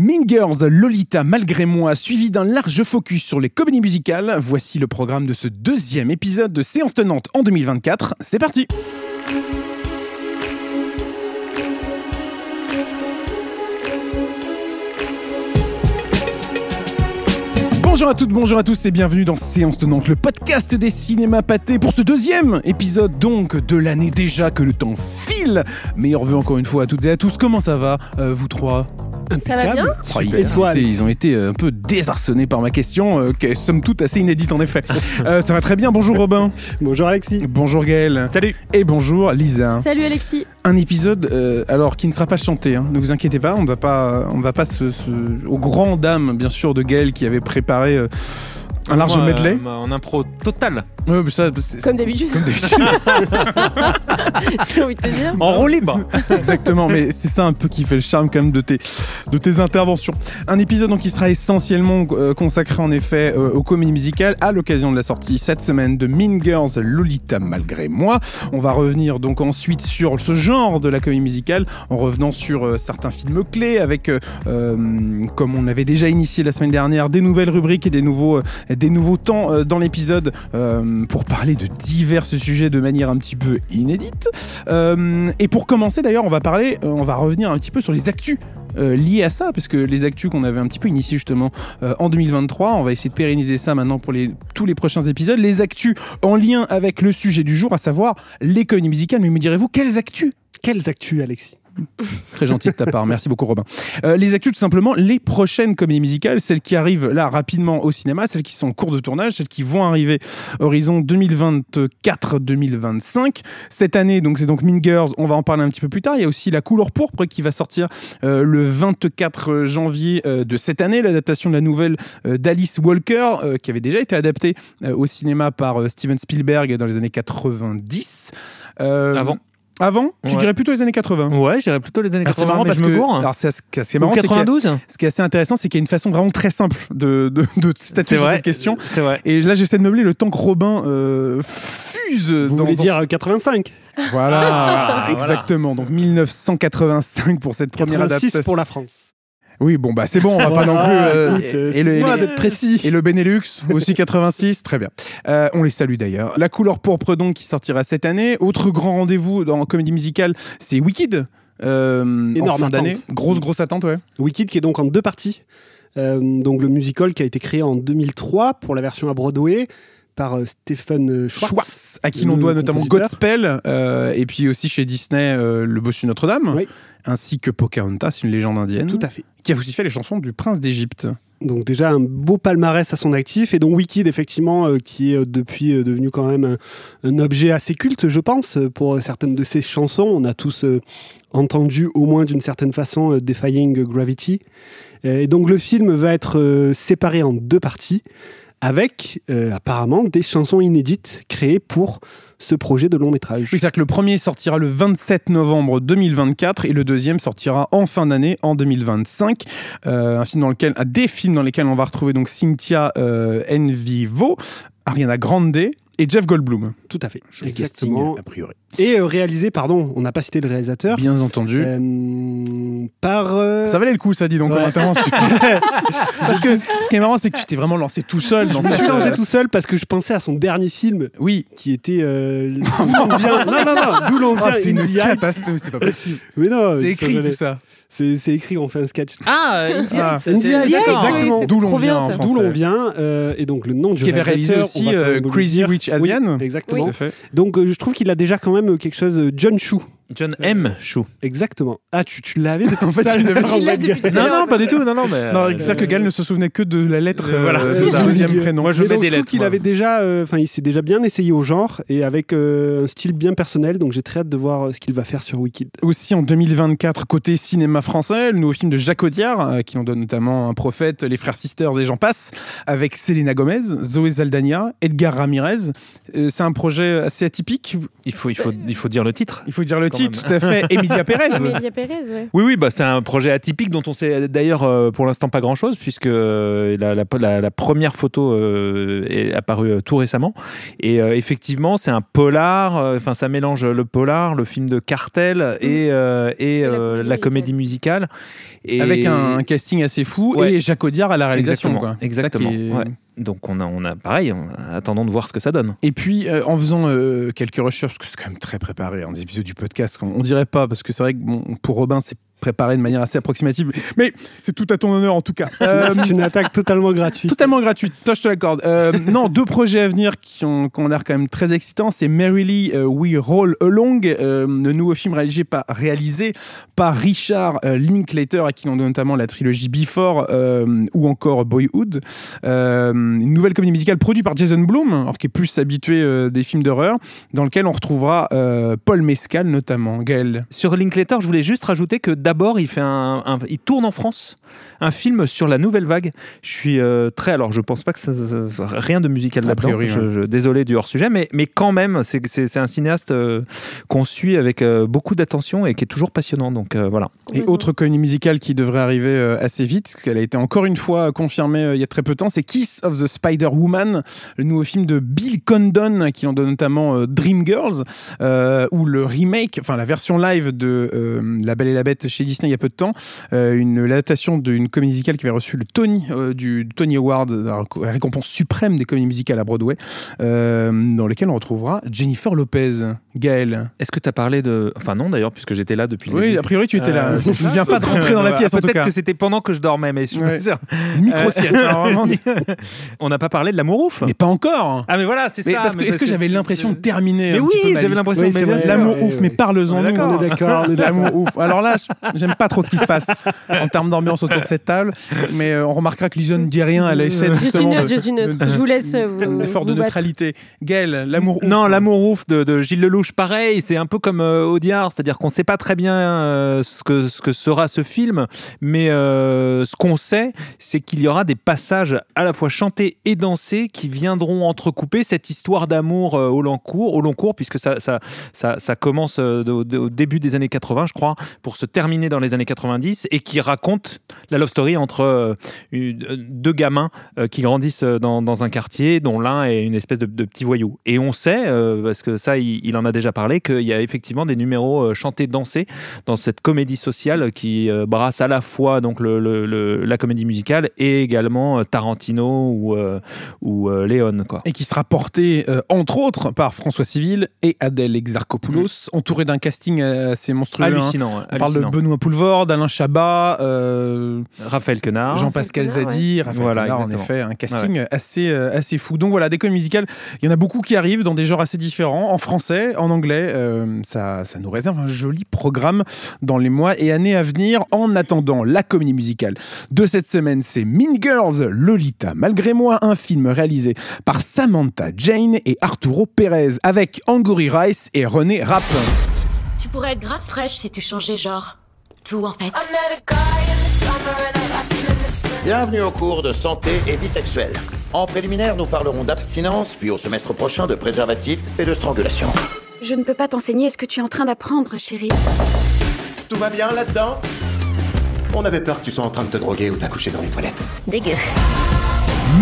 Mean Girls, Lolita, malgré moi, suivi d'un large focus sur les comédies musicales, voici le programme de ce deuxième épisode de Séance Tenante en 2024. C'est parti Bonjour à toutes, bonjour à tous et bienvenue dans Séance Tenante, le podcast des cinémas pâtés pour ce deuxième épisode donc de l'année déjà que le temps file. Meilleur vœu encore une fois à toutes et à tous. Comment ça va, euh, vous trois? Ça va bien Oh, ils, Étoile. étaient- ils ont été euh, un peu désarçonnés par ma question, euh, qui est somme toute assez inédite en effet. Euh, ça va très bien, bonjour Robin. Bonjour Alexis. Bonjour Gaël. Salut Et bonjour Lisa. Salut Alexis. Un épisode, euh, alors qui ne sera pas chanté, hein. ne vous inquiétez pas, on ne va pas, on va pas se, se- aux grandes dames bien sûr de Gaël qui avait préparé euh, un large Moi, medley. euh, en impro total. Ouais, mais ça, c'est- Comme d'habitude, comme d'habitude. j'ai envie de te dire. En roue libre. Exactement, mais c'est ça un peu qui fait le charme quand même de tes, de tes interventions. Un épisode donc qui sera essentiellement euh, consacré en effet euh, aux comédies musicales à l'occasion de la sortie cette semaine de Mean Girls Lolita malgré moi. On va revenir donc ensuite sur ce genre de la comédie musicale en revenant sur euh, certains films clés avec, euh, euh, comme on avait déjà initié la semaine dernière, des nouvelles rubriques et des nouveaux, euh, des nouveaux temps euh, dans l'épisode euh, pour parler de divers sujets de manière un petit peu inédite. Euh, et pour commencer d'ailleurs, on va parler, on va revenir un petit peu sur les actus. euh, à ça, parce que les actus qu'on avait un petit peu initiés justement euh, en 2023, on va essayer de pérenniser ça maintenant pour les, tous les prochains épisodes. Les actus en lien avec le sujet du jour, à savoir l'économie musicale. Mais me direz-vous, quelles actus? Quelles actus Alexis? Très gentil de ta part, merci beaucoup Robin. Euh, les actus tout simplement, les prochaines comédies musicales, celles qui arrivent là rapidement au cinéma, celles qui sont en cours de tournage, celles qui vont arriver horizon 2024-2025. Cette année, donc c'est donc Mean Girls, on va en parler un petit peu plus tard. Il y a aussi La couleur pourpre qui va sortir euh, le 24 janvier euh, de cette année, l'adaptation de la nouvelle euh, d'Alice Walker, qui avait déjà été adaptée au cinéma par Steven Spielberg dans les années 90. Euh, Avant. Avant Tu Ouais. dirais plutôt les années 80 Ouais, j'irais plutôt les années alors, c'est 80. marrant mais parce je me que alors c'est Ou marrant, c'est qu'il y a- 92 ce qui est assez intéressant, c'est qu'il y a une façon vraiment très simple de, de, de statuer C'est sur vrai. cette question. C'est vrai. Et là, j'essaie de meubler le temps que Robin euh, fuse. Vous dans, voulez dans dire ce- euh, 85 Voilà, Ah, exactement. Donc 1985 pour cette première 86 adaptation. pour la France. Oui, bon, bah c'est bon, on va pas non plus. Euh, écoute, euh, et, le, excuse-moi d'être précis. et le Benelux, aussi 86, très bien. Euh, on les salue d'ailleurs. La couleur pourpre donc qui sortira cette année. Autre grand rendez-vous dans la comédie musicale, c'est Wicked. Euh, en Énorme fin d'année. attente. Grosse, grosse attente, ouais. Wicked qui est donc en deux parties. Euh, donc le musical qui a été créé en 2003 pour la version à Broadway par euh, Stephen euh, Schwartz. Schwartz, à qui l'on le doit notamment compositeur. Godspell, euh, et puis aussi chez Disney, euh, Le Bossu Notre-Dame, Oui. Ainsi que Pocahontas, une légende indienne, Tout à fait. qui a aussi fait les chansons du Prince d'Égypte. Donc déjà un beau palmarès à son actif et donc Wicked effectivement euh, qui est euh, depuis euh, devenu quand même un, un objet assez culte je pense pour certaines de ses chansons. On a tous euh, entendu au moins d'une certaine façon Defying Gravity. Et donc le film va être séparé en deux parties avec euh, apparemment des chansons inédites créées pour ce projet de long métrage. Oui, c'est-à-dire que le premier sortira le 27 novembre 2024 et le deuxième sortira en fin d'année, en 2025. Euh, un film dans lequel, des films dans lesquels on va retrouver donc Cynthia euh, Envivo, Ariana Grande et Jeff Goldblum. Tout à fait. Exactement. casting, a priori. Et euh, réalisé, pardon, on n'a pas cité le réalisateur, Bien entendu. euh, par... euh, Ça valait le coup, ça dit donc, Ouais. comme intervention. Parce que ce qui est marrant, c'est que tu t'es vraiment lancé tout seul dans Je me cette. suis lancé tout seul parce que je pensais à son dernier film Oui. qui était euh. Non, non, non, d'où l'on vient. Ah, c'est une catastrophe, c'est pas possible. Mais non, C'est écrit tout ça. C'est c'est écrit, on fait un sketch. Ah, Indie Ah. Exactement. D'où l'on vient. D'où l'on vient. euh, et donc le nom du Qui avait réalisé réalisateur, aussi euh, Crazy. Rich Oui, Asian. exactement. Tout à fait. Donc euh, je trouve qu'il a déjà quand même quelque chose. euh, John Chu. John M. Chou. Exactement. Ah, tu, tu l'avais En fait, tu l'avais- depuis tout à Non, non, pas du tout. Non, non, mais. Non, euh, c'est que Gal ne se souvenait que de la lettre Euh, voilà, euh, du deuxième prénom. Moi, je Mais mets donc, des trouve lettres. qu'il moi. avait déjà, euh, enfin, il s'est déjà bien essayé au genre et avec euh, un style bien personnel. Donc j'ai très hâte de voir euh, ce qu'il va faire sur Wicked. Aussi en 2024, côté cinéma français, le nouveau film de Jacques Audiard, euh, qui en donne notamment Un prophète, Les Frères Sisters et j'en passe, avec Selena Gomez, Zoé Zaldania, Edgar Ramirez. Euh, c'est un projet assez atypique. Il faut, il, faut, il faut dire le titre. Il faut dire le Tout à fait. Emilia Pérez. Amélia Pérez, ouais. Oui, oui, bah, c'est un projet atypique dont on sait d'ailleurs euh, pour l'instant pas grand-chose, puisque euh, la, la- la- la première photo euh, est apparue euh, tout récemment. Et euh, effectivement, c'est un polar, euh, enfin ça mélange le polar, le film de cartel et, euh, et la euh, comédie la comédie musicale. Et... Avec un, un casting assez fou Ouais. et Jacques Audiard à la réalisation. Exactement, quoi. Exactement, qui est- ouais. Donc on a, on a pareil, on- attendons de voir ce que ça donne. Et puis, euh, en faisant euh, quelques recherches, parce que c'est quand même très préparé, hein, des épisodes du podcast, on, on dirait pas, parce que c'est vrai que bon, pour Robin, c'est préparé de manière assez approximative, mais c'est tout à ton honneur en tout cas. Euh, C'est une attaque totalement gratuite. Totalement gratuite, toi je te l'accorde. Euh, non, deux projets à venir qui ont, qui ont l'air quand même très excitants. C'est Merrily euh, We Roll Along, euh, le nouveau film réalisé par, réalisé par Richard euh, Linklater, à qui on doit notamment la trilogie Before euh, ou encore Boyhood. Euh, une nouvelle comédie musicale produite par Jason Blum, alors qui est plus habitué euh, des films d'horreur, dans lequel on retrouvera euh, Paul Mescal notamment. Gaël. Sur Linklater, je voulais juste rajouter que d'abord, il fait un, un- il tourne en France un film sur la nouvelle vague. Je suis euh, très, alors je pense pas que ça, ça- ça- rien de musical A là-dedans. priori, Je- ouais. je- désolé du hors sujet, mais mais quand même, c'est un cinéaste euh, qu'on suit avec euh, beaucoup d'attention et qui est toujours passionnant. Donc euh, voilà. Et autre comédie musicale qui devrait arriver euh, assez vite, parce qu'elle a été encore une fois confirmée euh, il y a très peu de temps, c'est Kiss of the Spider Woman, le nouveau film de Bill Condon, qui en donne notamment euh, Dreamgirls, euh, ou le remake, enfin la version live de euh, La Belle et la Bête chez Disney il y a peu de temps, euh, une l'adaptation d'une comédie musicale qui avait reçu le Tony euh, du Tony Award, la réc- la récompense suprême des comédies musicales à Broadway, euh, dans lequel on retrouvera Jennifer Lopez. Gaël. Est-ce que tu as parlé de, enfin non d'ailleurs puisque j'étais là depuis. Oui, a priori tu étais là. Euh, Je ne viens pas de rentrer dans la pièce en tout Peut-être que c'était pendant que je dormais, mais je suis Ouais. pas sûr. Micro sieste. alors vraiment, On n'a pas parlé de l'amour ouf. Mais pas encore. Ah mais voilà, c'est ça. parce que est-ce que j'avais l'impression de terminer Mais oui, j'avais l'impression. Oui, sûr. L'amour ouf, mais parle-en On est nous. d'accord, on est d'accord, on est d'accord. L'amour ouf. Alors là, je- j'aime pas trop ce qui se passe en termes d'ambiance autour de cette table, mais euh, on remarquera que Lisa ne dit rien. Elle essaie Je suis justement neutre, de- je suis neutre. de- Je vous laisse euh, vous. un effort de neutralité. Gaël, l'amour ouf. Non, l'amour ouf de, de Gilles Lelouch, pareil, c'est un peu comme euh, c'est-à-dire qu'on ne sait pas très bien euh, ce, que, sera ce film, mais euh, ce qu'on sait, c'est qu'il y aura des passages à la fois chantés et dansés qui viendront entrecouper cette histoire d'amour euh, au long cours, au long cours, puisque ça, commence au début des années 80, je crois, pour se terminer dans les années 90, et qui raconte la love story entre deux gamins qui grandissent dans, un quartier dont l'un est une espèce de, petit voyou. Et on sait, parce que ça, il, il en a déjà parlé, qu'il y a effectivement des numéros euh, chantés, dansés dans cette comédie sociale qui euh, brasse à la fois donc le, le- le- la comédie musicale et également euh, Tarantino ou, euh, ou euh, Léon. Quoi. Et qui sera porté, euh, entre autres, par François Civil et Adèle Exarchopoulos, entouré d'un casting assez monstrueux. hein. Hallucinant. On parle de. Benoît Poulvord, d'Alain Chabat, euh, Raphaël Quenard. Jean-Pascal Zadi, Raphaël Voilà, Quenard, en effet, un casting assez, euh, assez fou. Donc voilà, des comédies musicales, il y en a beaucoup qui arrivent dans des genres assez différents, en français, en anglais. euh, ça, ça nous réserve un joli programme dans les mois et années à venir. En attendant, la comédie musicale de cette semaine, c'est Mean Girls, Lolita. Malgré moi, un film réalisé par Samantha Jane et Arturo Pérez, avec Angourie Rice et René Rapp. Tu pourrais être grave fraîche si tu changeais genre. Tout en fait. Bienvenue au cours de santé et vie sexuelle. En préliminaire, nous parlerons d'abstinence, puis au semestre prochain de préservatif et de strangulation. Je ne peux pas t'enseigner ce que tu es en train d'apprendre, chérie. Tout va bien là-dedans? On avait peur que tu sois en train de te droguer ou t'accoucher dans les toilettes. Dégueu.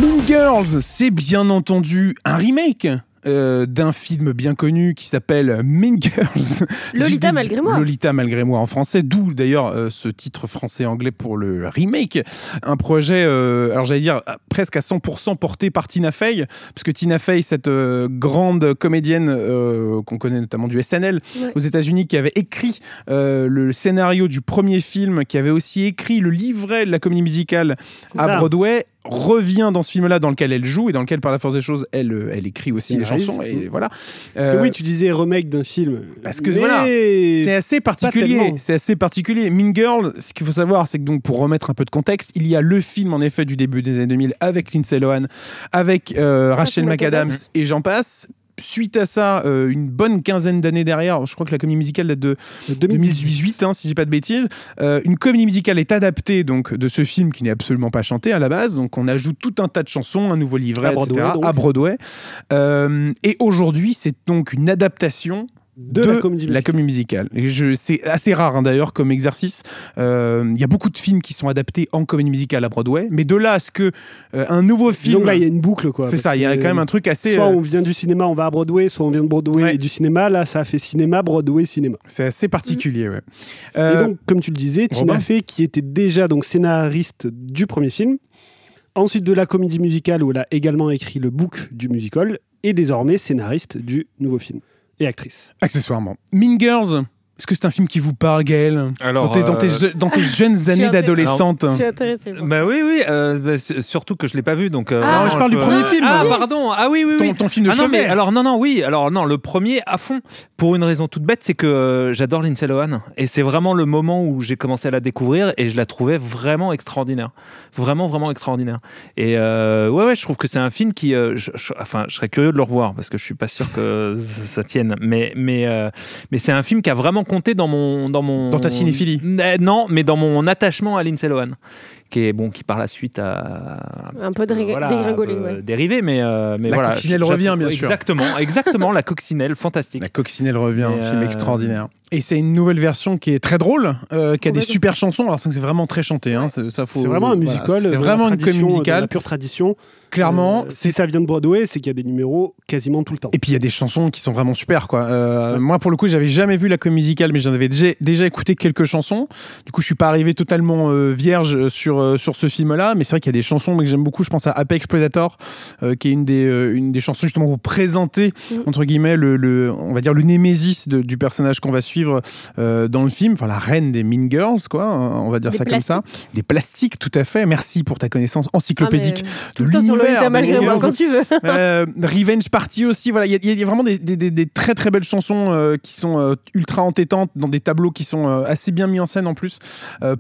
Mean Girls, c'est bien entendu un remake. Euh, d'un film bien connu qui s'appelle Mean Girls. Lolita malgré moi. Lolita malgré moi en français, d'où d'ailleurs euh, ce titre français-anglais pour le remake. Un projet, euh, alors j'allais dire presque à 100% porté par Tina Fey, parce que Tina Fey, cette euh, grande comédienne euh, qu'on connaît notamment du SNL Ouais. aux États-Unis, qui avait écrit euh, le scénario du premier film, qui avait aussi écrit le livret de la comédie musicale à ça. Broadway revient dans ce film-là dans lequel elle joue et dans lequel par la force des choses elle, euh, elle écrit aussi les Scénarise. chansons et voilà Parce que Euh, oui, tu disais remake d'un film. parce que voilà, c'est assez particulier c'est assez particulier Mean Girl ce qu'il faut savoir c'est que donc pour remettre un peu de contexte il y a le film en effet du début des années 2000 avec Lindsay Lohan avec euh, Rachel Rachel McAdams McAdams. et j'en passe Suite à ça, euh, une bonne quinzaine d'années derrière, je crois que la comédie musicale date de 2018, hein, si j'ai pas de bêtises. Euh, une comédie musicale est adaptée donc de ce film qui n'est absolument pas chanté à la base. Donc on ajoute tout un tas de chansons, un nouveau livret, À Broadway, etc. donc. à Broadway. Euh, et aujourd'hui, c'est donc une adaptation de, la comédie musicale. musicale. Et je- C'est assez rare hein, d'ailleurs comme exercice. Euh, Il y a beaucoup de films qui sont adaptés en comédie musicale à Broadway, mais de là à ce que euh, un nouveau film. que là, il y a une boucle, quoi. C'est ça, il y a quand même un truc assez. Soit euh, on vient du cinéma, on va à Broadway, soit on vient de Broadway Ouais. et du cinéma. Là, ça a fait cinéma, Broadway, cinéma. C'est assez particulier, ouais. Et donc, comme tu le disais, Tina. Fey, qui était déjà donc scénariste du premier film, ensuite de la comédie musicale où elle a également écrit le book du musical, et désormais scénariste du nouveau film et actrice. accessoirement. Mean Girls. Est-ce que c'est un film qui vous parle, Gaël Alors, dans, tes, dans tes euh, je- dans tes jeunes années d'adolescente Je suis intéressée. pour Bah oui, oui, euh, bah, surtout que je l'ai pas vu, donc. euh, Ah, vraiment, je parle du peux- premier film. Ah, Oui. pardon. Ah oui, oui, oui. ton, ton film de Ah non, mais alors non, non, oui. Alors non, le premier à fond, pour une raison toute bête, c'est que euh, j'adore Lindsay Lohan et c'est vraiment le moment où j'ai commencé à la découvrir et je la trouvais vraiment extraordinaire, vraiment, vraiment extraordinaire. Et euh, ouais, ouais, je trouve que c'est un film qui, euh, je- je- enfin, je serais curieux de le revoir parce que je suis pas sûr que ça, ça tienne, mais mais euh, mais c'est un film qui a vraiment compté dans mon dans mon Dans ta cinéphilie. Euh, Non, mais dans mon attachement à Lindsay Lohan, qui est bon, qui par la suite a Un peu dégringolé, ouais. dérivé, mais euh, mais La voilà. coccinelle je- je- revient, bien sûr. Exactement, exactement, la coccinelle, fantastique. La coccinelle revient, un film euh, extraordinaire. Et c'est une nouvelle version qui est très drôle, euh, qui a des super chansons. Alors c'est vraiment très chanté, hein, c'est- ça faut. C'est vraiment un voilà, musical. C'est la vraiment une comédie musicale. La pure tradition. Clairement, Euh, c'est si ça vient de Broadway, c'est qu'il y a des numéros quasiment tout le temps. Et puis il y a des chansons qui sont vraiment super quoi. Euh, Moi pour le coup j'avais jamais vu la comédie musicale mais j'en avais déjà, déjà écouté quelques chansons. Du coup je suis pas arrivé totalement euh, vierge sur euh, sur ce film là mais c'est vrai qu'il y a des chansons que j'aime beaucoup. Je pense à Apex Predator euh, qui est une des euh, une des chansons justement pour présenter Mhm. entre guillemets le, le- on va dire le némésis de- du personnage qu'on va suivre euh, dans le film. Enfin la reine des Mean Girls quoi. hein, On va dire Des ça comme ça. Des plastiques tout à fait. Merci pour ta connaissance encyclopédique Ah, de l'univers. Lolita des malgré Mean moi Girls. quand tu veux. Revenge Party aussi, voilà, il y, a- il y a vraiment des, des- des- des très très belles chansons qui sont ultra entêtantes dans des tableaux qui sont assez bien mis en scène en plus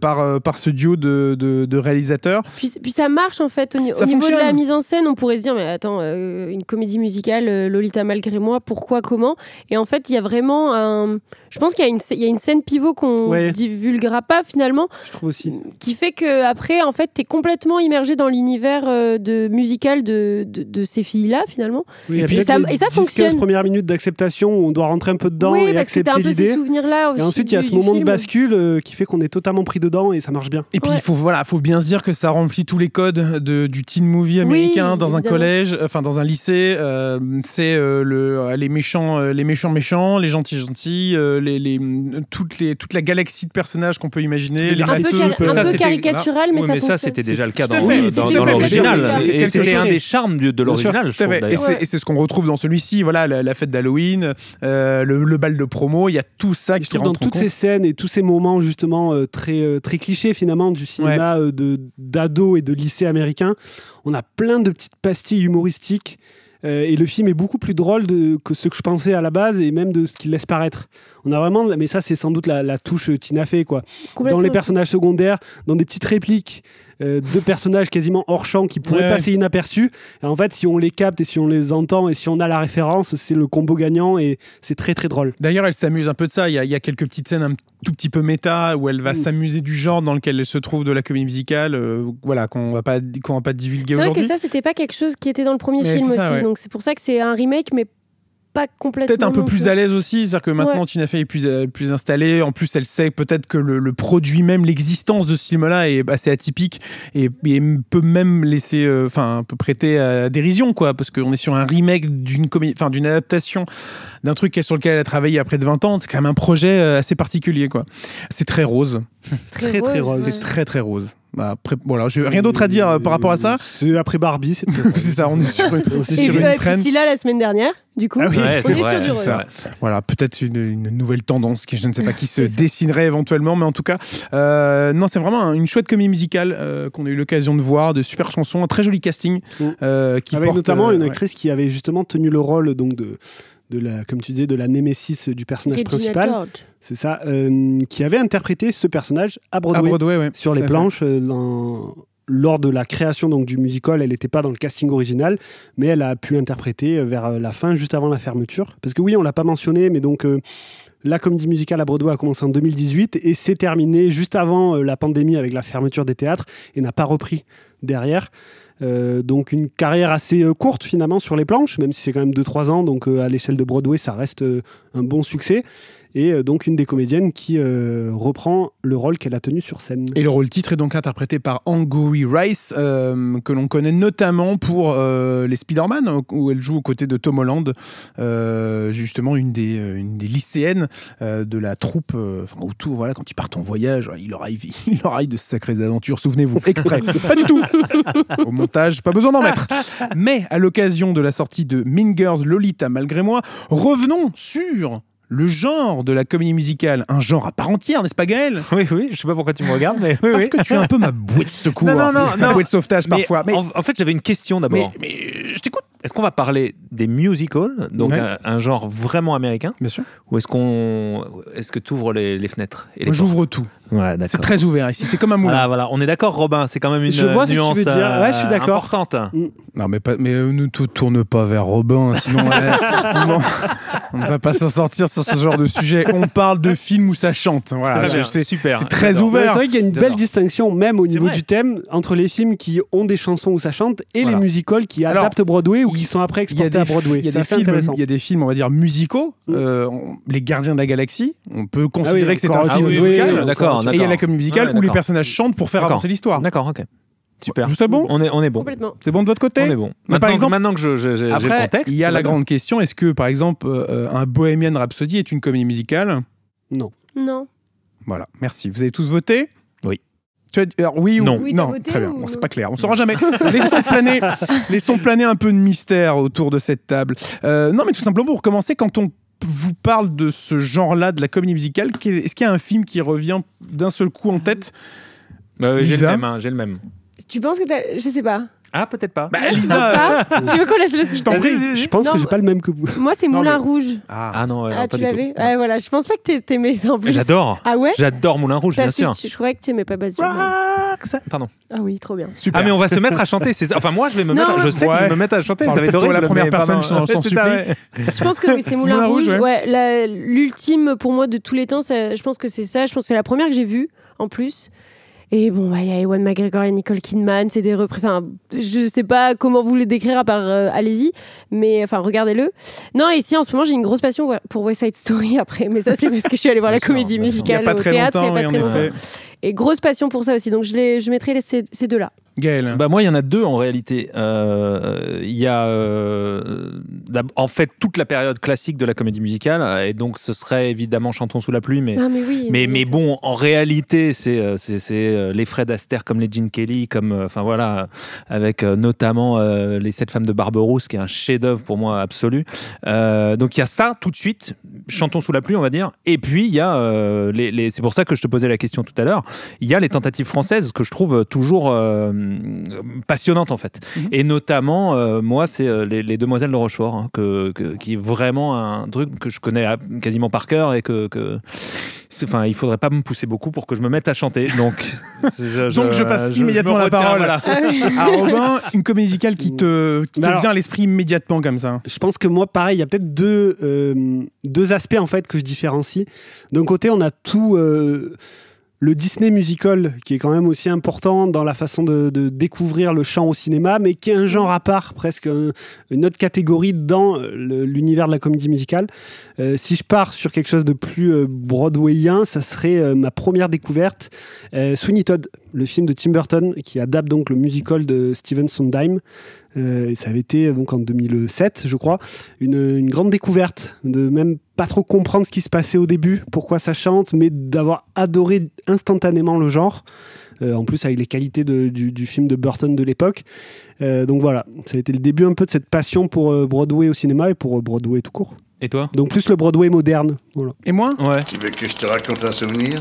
par, par ce duo de, de- de réalisateurs. Puis, puis ça marche en fait au, ni- au Ça niveau de la mise en scène. On pourrait se dire mais attends euh, une comédie musicale euh, Lolita malgré moi pourquoi comment? Et en fait il y a vraiment un. Je pense qu'il y a une sc- il y a une scène pivot qu'on Ouais. divulguera pas finalement Je trouve aussi. qui fait que après en fait t'es complètement immergé dans l'univers euh, de musical de, de, de ces filles là finalement. Oui, puis puis ça- et ça fonctionne. premières minutes d'acceptation où on doit rentrer un peu dedans oui et parce que accepter un peu ces souvenirs là. Et ensuite, il y a ce moment de bascule euh, qui fait qu'on est totalement pris dedans et ça marche bien. Et puis Ouais. il faut, voilà, faut bien se dire que ça remplit tous les codes de, du teen movie américain dans un collège, enfin dans un lycée. euh, c'est euh, le, euh, les méchants, euh, les méchants méchants, les gentils gentils, euh, les, les, toutes les, toute la galaxie de personnages qu'on peut imaginer. Les Les un peu, car- un Ça, peu caricatural mais Oui, ça mais ça, fonctionne. c'était déjà le cas dans, dans- dans l'original. c'était un des charmes de, l'original, je trouve. Et d'ailleurs. c'est- et c'est ce qu'on retrouve dans celui-ci, voilà, la, la fête d'Halloween, euh, le, le bal de promo, il y a tout ça qui dans rentre en toutes ces scènes et tous ces moments justement euh, très euh, très clichés finalement du cinéma de d'ado et de lycée américain, on a plein de petites pastilles humoristiques euh, et le film est beaucoup plus drôle de, que ce que je pensais à la base et même de ce qu'il laisse paraître. On a vraiment, mais ça c'est sans doute la, la touche Tina Fey quoi. Dans les personnages secondaires, dans des petites répliques euh, de personnages quasiment hors champ qui pourraient Ouais. passer inaperçus. Et en fait, si on les capte et si on les entend et si on a la référence, c'est le combo gagnant et c'est très très drôle. D'ailleurs, elle s'amuse un peu de ça. Il y, a, il y a quelques petites scènes un tout petit peu méta où elle va Mm. s'amuser du genre dans lequel elle se trouve de la comédie musicale, euh, voilà, qu'on va pas qu'on va pas divulguer C'est vrai que aujourd'hui. ça, c'était pas quelque chose qui était dans le premier Mais film ça, aussi. ouais. Donc c'est pour ça que c'est un remake, mais pas complètement. Peut-être un peu plus plus. à l'aise aussi, c'est-à-dire que maintenant Ouais. Tina Fey est plus, euh, plus installée. En plus, elle sait peut-être que le, le produit même, l'existence de ce film-là est assez atypique et, et peut même laisser, euh, enfin, peut prêter à dérision, quoi, parce qu'on est sur un remake d'une comédie, enfin, d'une adaptation d'un truc sur lequel elle a travaillé à près de 20 ans. C'est quand même un projet euh, assez particulier, quoi. C'est très rose. Très, très rose. ouais. C'est très très rose. Bah, après, voilà, j'ai rien d'autre à dire euh, par rapport à ça. C'est après Barbie, c'est ça, on est sur une, on est sur une traîne. Priscilla la semaine dernière, du coup. Ah oui, on est c'est sur vrai, du vrai. Voilà, peut-être une, une nouvelle tendance qui je ne sais pas qui se dessinerait éventuellement, mais en tout cas, euh, non, c'est vraiment un- une chouette comédie musicale euh, qu'on a eu l'occasion de voir, de super chansons, un très joli casting Mm. euh, qui Avec porte, notamment euh, une ouais. actrice qui avait justement tenu le rôle donc de de la, comme tu disais, de la némésis du personnage Regina principal, c'est ça, euh, qui avait interprété ce personnage à à Broadway, ouais. sur les planches euh, dans- lors de la création donc du musical. Elle n'était pas dans le casting original, mais elle a pu l'interpréter euh, vers la fin, juste avant la fermeture. Parce que oui, on l'a pas mentionné, mais donc euh, la comédie musicale à Broadway a commencé en 2018 et s'est terminée juste avant la pandémie avec la fermeture des théâtres et n'a pas repris derrière. Euh, donc une carrière assez euh, courte finalement sur les planches, même si c'est quand même 2-3 ans, donc euh, à l'échelle de Broadway ça reste un bon succès. Et euh, donc une des comédiennes qui euh, reprend le rôle qu'elle a tenu sur scène. Et le rôle titre est donc interprété par Angourie Rice, euh, que l'on connaît notamment pour euh, les Spider-Man, où elle joue aux côtés de Tom Holland, justement une des, une des lycéennes de la troupe, enfin, autour, voilà, quand ils partent en voyage, il leur arrive, il leur arrive de sacrées aventures, souvenez-vous. Extrait, pas du tout. Au montage, pas besoin d'en mettre. Mais à l'occasion de la sortie de Mean Girls Lolita, malgré moi, revenons sur le genre de la comédie musicale, un genre à part entière, n'est-ce pas Gaël? Oui, oui, je sais pas pourquoi tu me regardes, mais oui, Parce oui. que tu es un peu ma bouée de secours, Non, non, non, ma non. bouée de sauvetage Mais parfois. Mais, En, en fait, j'avais une question d'abord. mais, je t'écoute. Est-ce qu'on va parler des musicals, donc Ouais. un, un genre vraiment américain, Bien sûr. ou est-ce qu'on, est-ce que tu ouvres les, les fenêtres et les Moi, j'ouvre tout. Ouais, C'est d'accord. très ouvert ici. C'est comme un moulin. Voilà, voilà. On est d'accord, Robin. C'est quand même une Je vois ce que tu nuance veux dire. Ouais, je suis euh, d'accord. importante. Non, mais, pas, mais euh, ne te tourne pas vers Robin, sinon euh, non, on ne va pas s'en sortir sur ce genre de sujet. On parle de films où ça chante. Voilà, Très je bien, sais. super. c'est très ouvert. C'est vrai qu'il y a une belle distinction, même au C'est niveau du thème, entre les films qui ont des chansons où ça chante et Voilà. les musicals qui Alors, adaptent Broadway ou qui sont après exportés à Broadway. il y a C'est des films, intéressant. il y a des films, on va dire musicaux. Mm. Euh, on- les Gardiens de la Galaxie. On peut considérer que c'est un film musical. oui, d'accord, Et il y a la comédie musicale Ouais, où les d'accord. personnages chantent pour faire D'accord. avancer l'histoire. D'accord, ok. Super. Juste bon On est, on est bon. Complètement. C'est bon de votre côté On est bon. Mais Maintenant, par exemple- maintenant que je- je- j'ai j'ai le Après, contexte. il y a tout la grande question est-ce que, par exemple, euh, un Bohemian Rhapsody est une comédie musicale? Non. Non. Voilà, merci. Vous avez tous voté? Oui. Tu as dit- alors, oui ou Non. Oui, t'as non voté Très bien. ou Bon, c'est non pas clair. On saura jamais. laissons planer, laissons planer un peu de mystère autour de cette table. Euh, non, mais tout simplement pour commencer, quand on vous parle de ce genre-là, de la comédie musicale, est-ce qu'il y a un film qui revient d'un seul coup en tête? Euh, j'ai le même. hein, j'ai le même. Tu penses que t'as. Je sais pas. Ah, peut-être pas. Bah, Lisa. euh, pas. tu veux qu'on laisse le je t'en prie. Je pense Non, que j'ai pas le même que vous. Moi, c'est Non, Moulin mais- Rouge. Ah. Ah non, ouais, Ah, tu l'avais. Ouais, voilà. Je pense pas que t'a- t'aimais ça en plus. J'adore. Ah ouais J'adore Moulin Rouge, bien Parce sûr. je croyais que tu aimais pas Baz Pardon. Ah oui, trop bien. Super. Ah mais on va se mettre à chanter. c'est ça. Enfin moi je vais me Non, mettre. à- Je sais que je Ouais. vais me mettre à chanter. Ça Parle va être pour toi, horrible. la première personne, pardon. je t'en C'est supplie. ça, ouais. Je pense que oui, c'est Moulin, Rouge, ouais. Ouais, l'ultime pour moi de tous les temps, je pense que c'est ça. Je pense que c'est la première que j'ai vue en plus. Et bon, bah, il y a Ewan McGregor et Nicole Kidman, c'est des reprises. Enfin, je sais pas comment vous les décrire à part euh, allez-y, mais enfin, regardez-le. Non, ici en ce moment, j'ai une grosse passion pour West Side Story après, mais ça, c'est parce que je suis allée voir la comédie musicale au théâtre il y a pas très longtemps. Et grosse passion pour ça aussi, donc je, les, je mettrai les- ces, ces deux-là. Gaël. Bah moi, il y en a deux en réalité. Euh, Il y a euh, en fait toute la période classique de la comédie musicale, euh, et donc ce serait évidemment Chantons sous la pluie, mais Ah, mais oui. mais, bon, en réalité, c'est c'est c'est, les Fred Astaire comme les Gene Kelly, comme enfin voilà, avec notamment euh, les Sept femmes de Barberousse, qui est un chef-d'œuvre pour moi absolu. Euh, donc il y a ça tout de suite, chantons sous la pluie, on va dire. Et puis il y a euh, les, les- c'est pour ça que je te posais la question tout à l'heure. Il y a les tentatives françaises que je trouve toujours euh, passionnantes en fait. Mhm. Et notamment, euh, moi, c'est euh, les, les Demoiselles de Rochefort, hein, que, que- qui est vraiment un truc que je connais à- quasiment par cœur et que, que c'est- Enfin, il faudrait pas me pousser beaucoup pour que je me mette à chanter. Donc, c'est- Donc, je passe me immédiatement la parole. voilà. Ah oui. Ah, Robin, une comédie musicale qui te, qui te alors- vient à l'esprit immédiatement comme ça. Je pense que moi, pareil, il y a peut-être deux, euh, deux aspects en fait que je différencie. D'un côté, on a tout euh, le Disney musical qui est quand même aussi important dans la façon de, découvrir le chant au cinéma, mais qui est un genre à part, presque un- une autre catégorie dans l'univers de la comédie musicale. Euh, si je pars sur quelque chose de plus euh, broadwayien, ça serait euh, ma première découverte, Sweeney Todd, le film de Tim Burton qui adapte donc le musical de Steven Sondheim. Ça avait été donc en 2007, je crois, une grande découverte de même pas trop comprendre ce qui se passait au début, pourquoi ça chante, mais d'avoir adoré instantanément le genre. Euh, en plus avec les qualités de- du, du film de Burton de l'époque. Euh, donc voilà, ça a été le début un peu de cette passion pour euh, Broadway au cinéma et pour euh, Broadway tout court. Et toi? Donc plus le Broadway moderne. Voilà. Et moi? Ouais. Tu veux que je te raconte un souvenir?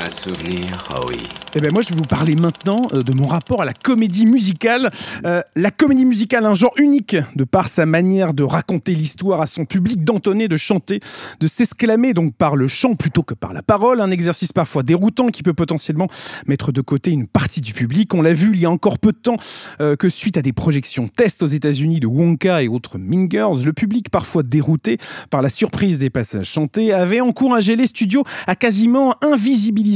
Un souvenir Oh oui. Eh ben moi, je vais vous parler maintenant euh, de mon rapport à la comédie musicale. Euh, la comédie musicale, un genre unique de par sa manière de raconter l'histoire à son public, d'entonner, de chanter, de s'exclamer donc par le chant plutôt que par la parole. Un exercice parfois déroutant qui peut potentiellement mettre de côté une partie du public. On l'a vu il y a encore peu de temps euh, que suite à des projections tests aux États-Unis de Wonka et autres Mean Girls, le public parfois dérouté par la surprise des passages chantés avait encouragé les studios à quasiment invisibiliser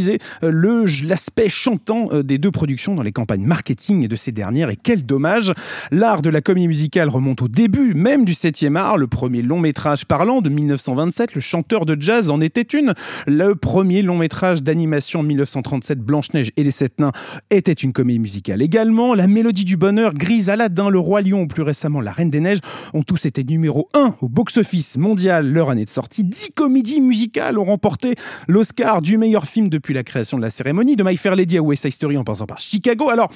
euh, l'aspect chantant euh, des deux productions dans les campagnes marketing de ces dernières. Et quel dommage L'art de la comédie musicale remonte au début même du 7e art. Le premier long métrage parlant de 1927, Le chanteur de jazz en était une. Le premier long métrage d'animation en 1937, Blanche-Neige et les Sept Nains, était une comédie musicale également. La Mélodie du Bonheur, Grise, Aladdin, Le Roi Lion ou plus récemment La Reine des Neiges ont tous été numéro 1 au box-office mondial leur année de sortie. Dix comédies musicales ont remporté l'Oscar du meilleur film depuis la création de la cérémonie, de My Fair Lady à West Side Story en passant par Chicago. Alors,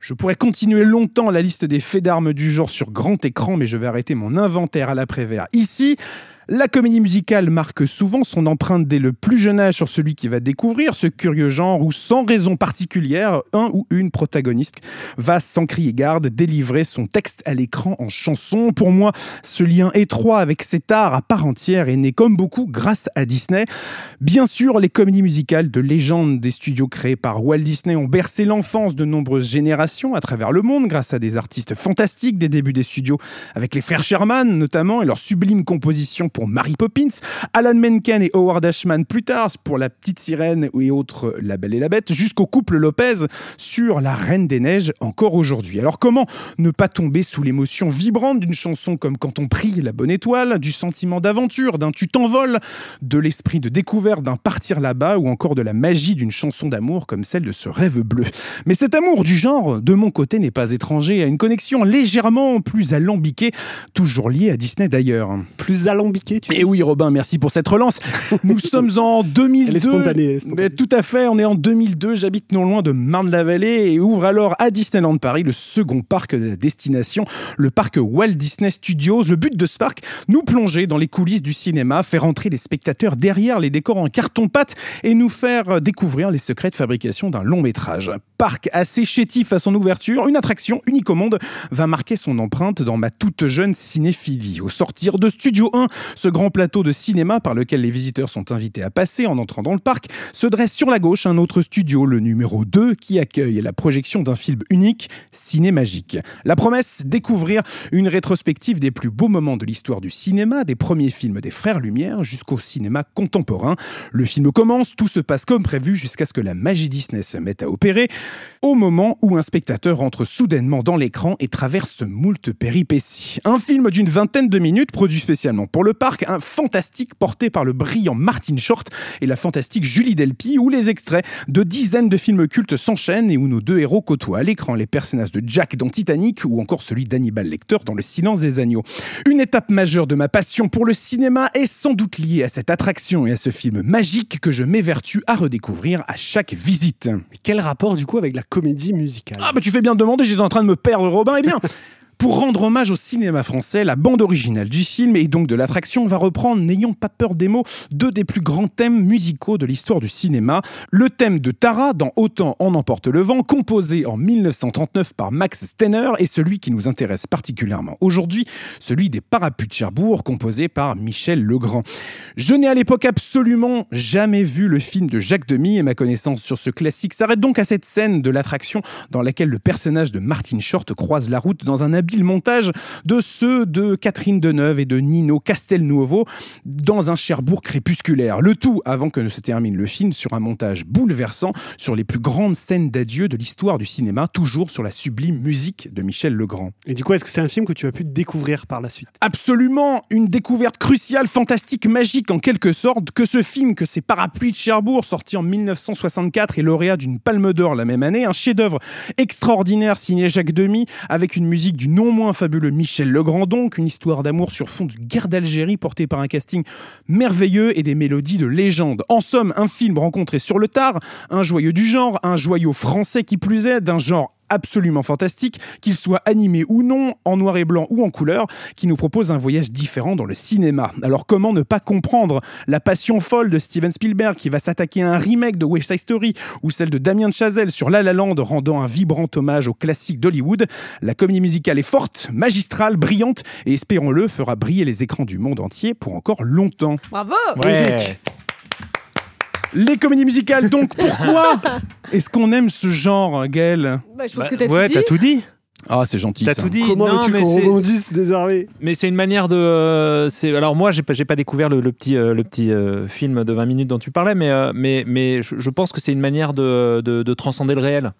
je pourrais continuer longtemps la liste des faits d'armes du genre sur grand écran, mais je vais arrêter mon inventaire à l'après-vert ici. La comédie musicale marque souvent son empreinte dès le plus jeune âge sur celui qui va découvrir ce curieux genre où, sans raison particulière, un ou une protagoniste va sans crier garde délivrer son texte à l'écran en chanson. Pour moi, ce lien étroit avec cet art à part entière est né comme beaucoup grâce à Disney. Bien sûr, les comédies musicales de légende des studios créés par Walt Disney ont bercé l'enfance de nombreuses générations à travers le monde grâce à des artistes fantastiques des débuts des studios avec les frères Sherman notamment et leur sublime composition pour Mary Poppins, Alan Menken et Howard Ashman plus tard pour La Petite Sirène et autres La Belle et la Bête, jusqu'au couple Lopez sur La Reine des Neiges encore aujourd'hui. Alors comment ne pas tomber sous l'émotion vibrante d'une chanson comme Quand on prie la bonne étoile, du sentiment d'aventure, d'un tu t'envoles, de l'esprit de découverte, d'un partir là-bas ou encore de la magie d'une chanson d'amour comme celle de ce rêve bleu? Mais cet amour du genre, de mon côté, n'est pas étranger à une connexion légèrement plus alambiquée, toujours liée à Disney d'ailleurs. Plus tu Et oui, Robin, merci pour cette relance. Nous sommes en 2002. Elle est spontanée, elle est spontanée. Mais tout à fait, on est en 2002. J'habite non loin de Marne-la-Vallée et ouvre alors à Disneyland Paris le second parc de la destination, le parc Walt Disney Studios. Le but de ce parc, nous plonger dans les coulisses du cinéma, faire entrer les spectateurs derrière les décors en carton-pâte et nous faire découvrir les secrets de fabrication d'un long métrage. Parc assez chétif à son ouverture, une attraction unique au monde va marquer son empreinte dans ma toute jeune cinéphilie. Au sortir de Studio 1, ce grand plateau de cinéma par lequel les visiteurs sont invités à passer en entrant dans le parc, se dresse sur la gauche un autre studio, le numéro 2, qui accueille la projection d'un film unique, Ciné Magique. La promesse, découvrir une rétrospective des plus beaux moments de l'histoire du cinéma, des premiers films des Frères Lumière jusqu'au cinéma contemporain. Le film commence, tout se passe comme prévu jusqu'à ce que la magie Disney se mette à opérer, au moment où un spectateur entre soudainement dans l'écran et traverse moult péripéties. Un film d'une vingtaine de minutes, produit spécialement pour le parc, un fantastique porté par le brillant Martin Short et la fantastique Julie Delpy, où les extraits de dizaines de films cultes s'enchaînent et où nos deux héros côtoient à l'écran les personnages de Jack dans Titanic ou encore celui d'Hannibal Lecter dans Le Silence des Agneaux. Une étape majeure de ma passion pour le cinéma est sans doute liée à cette attraction et à ce film magique que je m'évertue à redécouvrir à chaque visite. Quel rapport du coup avec la comédie musicale? Ah bah tu fais bien de demander, j'étais en train de me perdre Robin, eh bien Pour rendre hommage au cinéma français, la bande originale du film et donc de l'attraction va reprendre, n'ayons pas peur des mots, deux des plus grands thèmes musicaux de l'histoire du cinéma. Le thème de Tara dans Autant en emporte le vent, composé en 1939 par Max Steiner, et celui qui nous intéresse particulièrement aujourd'hui, celui des Parapluies de Cherbourg, composé par Michel Legrand. Je n'ai à l'époque absolument jamais vu le film de Jacques Demy et ma connaissance sur ce classique s'arrête donc à cette scène de l'attraction dans laquelle le personnage de Martin Short croise la route dans un habile montage de ceux de Catherine Deneuve et de Nino Castelnuovo dans un Cherbourg crépusculaire. Le tout avant que ne se termine le film sur un montage bouleversant sur les plus grandes scènes d'adieu de l'histoire du cinéma, toujours sur la sublime musique de Michel Legrand. Et du coup, est-ce que c'est un film que tu as pu découvrir par la suite? Absolument, une découverte cruciale, fantastique, magique en quelque sorte, que ce film, que ces parapluies de Cherbourg, sorti en 1964 et lauréat d'une Palme d'Or la même année, un chef-d'œuvre extraordinaire signé Jacques Demy, avec une musique du non moins fabuleux Michel Legrand, donc une histoire d'amour sur fond de guerre d'Algérie portée par un casting merveilleux et des mélodies de légende. En somme, un film rencontré sur le tard, un joyeux du genre, un joyau français qui plus est, d'un genre absolument fantastique, qu'il soit animé ou non, en noir et blanc ou en couleur, qui nous propose un voyage différent dans le cinéma. Alors comment ne pas comprendre la passion folle de Steven Spielberg qui va s'attaquer à un remake de West Side Story ou celle de Damien Chazelle sur La La Land rendant un vibrant hommage au classique d'Hollywood? La comédie musicale est forte, magistrale, brillante et espérons-le fera briller les écrans du monde entier pour encore longtemps. Bravo Ouais. Les comédies musicales donc pourquoi est-ce qu'on aime ce genre Gaël Bah, Je pense Bah, que t'as ouais, tout tout dit. Ah, c'est gentil. T'as tout dit. Comment Non, mais rebondisse désormais? Mais c'est une manière de. euh, c'est alors moi, j'ai pas, pas découvert le, le petit, euh, le petit euh, film de 20 minutes dont tu parlais, mais, euh, mais, mais je, je pense que c'est une manière de, de, de transcender le réel.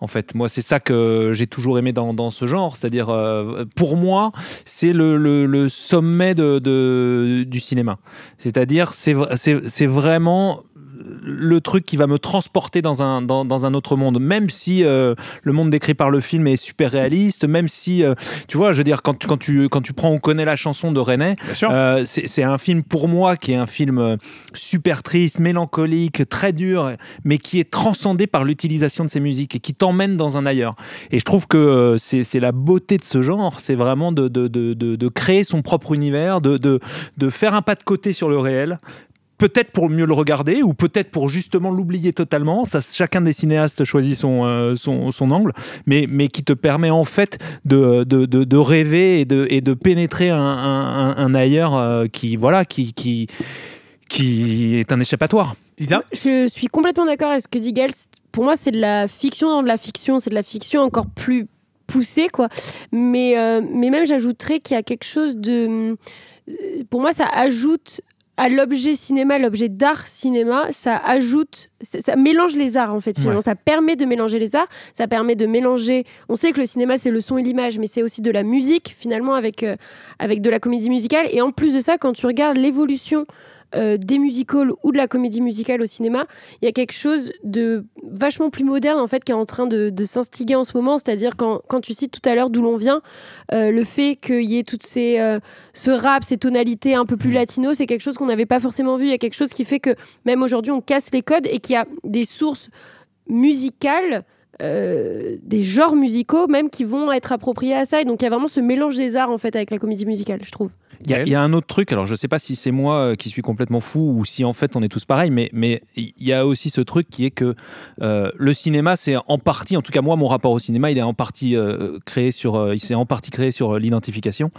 En fait, moi, c'est ça que j'ai toujours aimé dans, dans ce genre. C'est-à-dire, euh, pour moi, c'est le, le, le sommet de, de- du cinéma. C'est-à-dire, c'est vraiment le truc qui va me transporter dans un, dans, dans un autre monde, même si euh, le monde décrit par le film est super réaliste, même si, euh, tu vois, je veux dire, quand, tu- quand, tu, quand tu prends On connaît la chanson de René, euh, c'est un film pour moi qui est un film super triste, mélancolique, très dur, mais qui est transcendé par l'utilisation de ces musiques et qui t'emmène dans un ailleurs. Et je trouve que c'est c'est la beauté de ce genre, c'est vraiment de, de, de, de, de créer son propre univers, de, de, de faire un pas de côté sur le réel. Peut-être pour mieux le regarder ou peut-être pour justement l'oublier totalement. Ça, chacun des cinéastes choisit son, euh, son, son angle, mais, mais qui te permet en fait de, de, de, de rêver et de, et de pénétrer un, un, un- un ailleurs euh, qui, voilà, qui, qui, qui est un échappatoire. Lisa? Je suis complètement d'accord avec ce que dit Gaël. Pour moi, c'est de la fiction dans de la fiction. C'est de la fiction encore plus poussée, quoi. Mais, euh, mais même, j'ajouterais qu'il y a quelque chose de. Pour moi, ça ajoute à l'objet cinéma, l'objet d'art cinéma, ça ajoute, ça, ça mélange les arts en fait. Finalement, Ouais. ça permet de mélanger les arts, ça permet de mélanger. On sait que le cinéma c'est le son et l'image, mais c'est aussi de la musique finalement avec euh, avec de la comédie musicale. Et en plus de ça, quand tu regardes l'évolution euh, des musicals ou de la comédie musicale au cinéma, il y a quelque chose de vachement plus moderne en fait qui est en train de, de s'instiguer en ce moment. C'est-à-dire quand, quand tu cites tout à l'heure d'où l'on vient, euh, le fait qu'il y ait toutes ces euh, ce rap, ces tonalités un peu plus latino, c'est quelque chose qu'on n'avait pas forcément vu. Il y a quelque chose qui fait que même aujourd'hui on casse les codes et qu'il y a des sources musicales. euh, des genres musicaux même qui vont être appropriés à ça et donc il y a vraiment ce mélange des arts en fait avec la comédie musicale je trouve Il y, y a un autre truc, alors je sais pas si c'est moi euh, qui suis complètement fou ou si en fait on est tous pareils, mais mais il y a aussi ce truc qui est que euh, le cinéma, c'est en partie, en tout cas moi, mon rapport au cinéma, il est en partie euh, créé sur, euh, il s'est en partie créé sur euh, l'identification,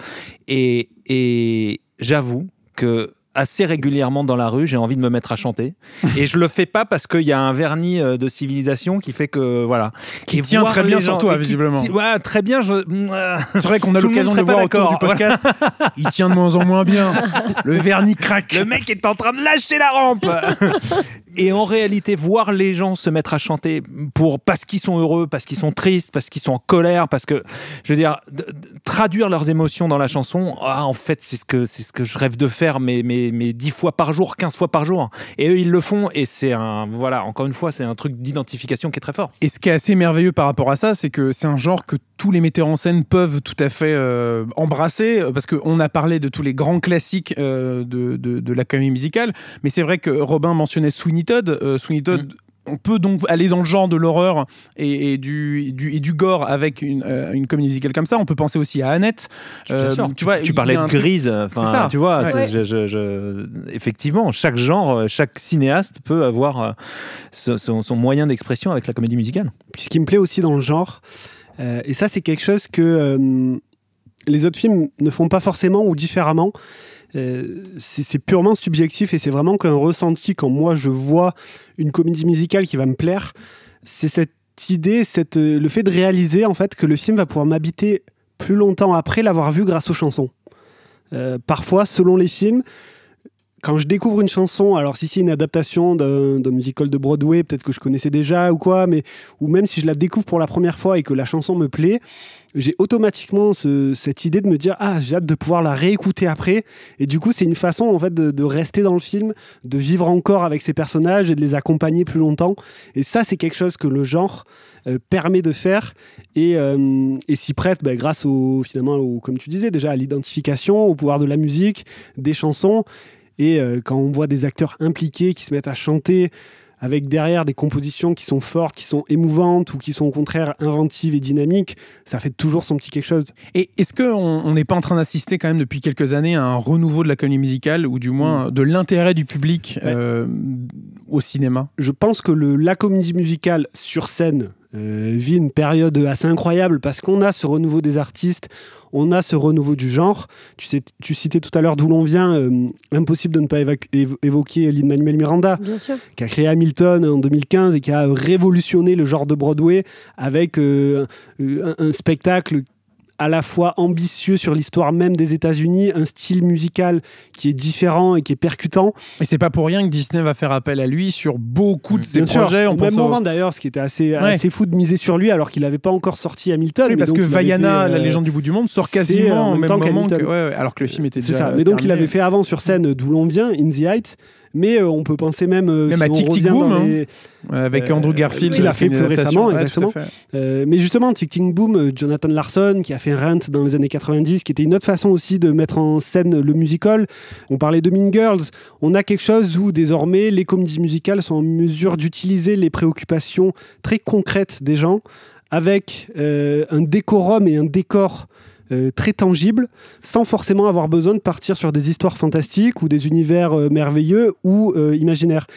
et, et j'avoue que assez régulièrement dans la rue, j'ai envie de me mettre à chanter. Et je le fais pas parce qu'il y a un vernis euh, de civilisation qui fait que, voilà. Qui Et tient très bien les sur gens- toi, qui- visiblement. Ouais, très bien. Je... C'est vrai qu'on a l'occasion de le voir autour du podcast. Il tient de moins en moins bien. Le vernis craque. Le mec est en train de lâcher la rampe. Et en réalité, voir les gens se mettre à chanter pour parce qu'ils sont heureux, parce qu'ils sont tristes, parce qu'ils sont en colère, parce que je veux dire traduire leurs émotions dans la chanson. ah, en fait, c'est ce que c'est ce que je rêve de faire, mais mais mais dix fois par jour, 15 fois par jour. Et eux, ils le font. Et c'est un voilà. Encore une fois, c'est un truc d'identification qui est très fort. Et ce qui est assez merveilleux par rapport à ça, c'est que c'est un genre que tous les metteurs en scène peuvent tout à fait euh, embrasser, euh, parce qu'on a parlé de tous les grands classiques euh, de, de, de la comédie musicale, mais c'est vrai que Robin mentionnait Sweeney Todd. Euh, Sweeney Todd, on peut donc aller dans le genre de l'horreur et, et du, du, et du gore avec une, euh, une comédie musicale comme ça. On peut penser aussi à Annette. Euh, sûr. tu vois, parlais a de grise. C'est Enfin, ça. tu vois, Ouais. c'est- je- je- je- effectivement, chaque genre, chaque cinéaste peut avoir son- moyen d'expression avec la comédie musicale. Puis ce qui me plaît aussi dans le genre, euh, et ça c'est quelque chose que euh, les autres films ne font pas forcément ou différemment, euh, c'est purement subjectif et c'est vraiment qu'un ressenti quand moi je vois une comédie musicale qui va me plaire, c'est cette idée, cette, euh, le fait de réaliser en fait que le film va pouvoir m'habiter plus longtemps après l'avoir vu grâce aux chansons. Euh, parfois, selon les films, quand je découvre une chanson, alors si c'est une adaptation d'un musical de Broadway, peut-être que je connaissais déjà ou quoi, mais ou même si je la découvre pour la première fois et que la chanson me plaît, j'ai automatiquement ce- cette idée de me dire ah j'ai hâte de pouvoir la réécouter après. Et du coup c'est une façon en fait de, rester dans le film, de vivre encore avec ces personnages et de les accompagner plus longtemps. Et ça c'est quelque chose que le genre euh, permet de faire. Et, euh, s'y prête bah, grâce au finalement comme tu disais déjà à l'identification, au pouvoir de la musique, des chansons et euh, quand on voit des acteurs impliqués qui se mettent à chanter avec derrière des compositions qui sont fortes, qui sont émouvantes ou qui sont au contraire inventives et dynamiques, ça fait toujours son petit quelque chose. Et est-ce qu'on on n'est pas en train d'assister quand même depuis quelques années à un renouveau de la comédie musicale ou du moins de l'intérêt du public Ouais. euh, au cinéma? Je pense que le, la comédie musicale sur scène, vit une période assez incroyable parce qu'on a ce renouveau des artistes, on a ce renouveau du genre. Tu, sais, tu citais tout à l'heure d'où l'on vient, euh, impossible de ne pas évoquer Lin-Manuel Miranda, Bien sûr. qui a créé Hamilton en 2015 et qui a révolutionné le genre de Broadway avec euh, un, un spectacle à la fois ambitieux sur l'histoire même des États-Unis, un style musical qui est différent et qui est percutant. Et c'est pas pour rien que Disney va faire appel à lui sur beaucoup de ses Bien sûr, projets. au même au- moment d'ailleurs, ce qui était assez, assez fou de miser sur lui alors qu'il n'avait pas encore sorti Hamilton. Oui, parce que Vaiana, fait, la euh, légende du bout du monde, sort c'est quasiment en même même temps moment que, qu'Hamilton. ouais, ouais, alors que le film était C'est déjà. ça. Mais donc il avait fait avant sur scène d'où l'on vient, In the Heights. Mais euh, on peut penser même, euh, Même si à Tic Tic Boom, hein. les- avec Euh, Andrew Garfield. qui fait une plus récemment, Ouais, exactement. fait. Euh, mais justement, Tic Tic Boom, euh, Jonathan Larson, qui a fait Rent dans les années 90, qui était une autre façon aussi de mettre en scène le musical. On parlait de Mean Girls. On a quelque chose où désormais les comédies musicales sont en mesure d'utiliser les préoccupations très concrètes des gens avec un décorum et un décor euh, très tangible, sans forcément avoir besoin de partir sur des histoires fantastiques ou des univers euh, merveilleux ou euh, imaginaires.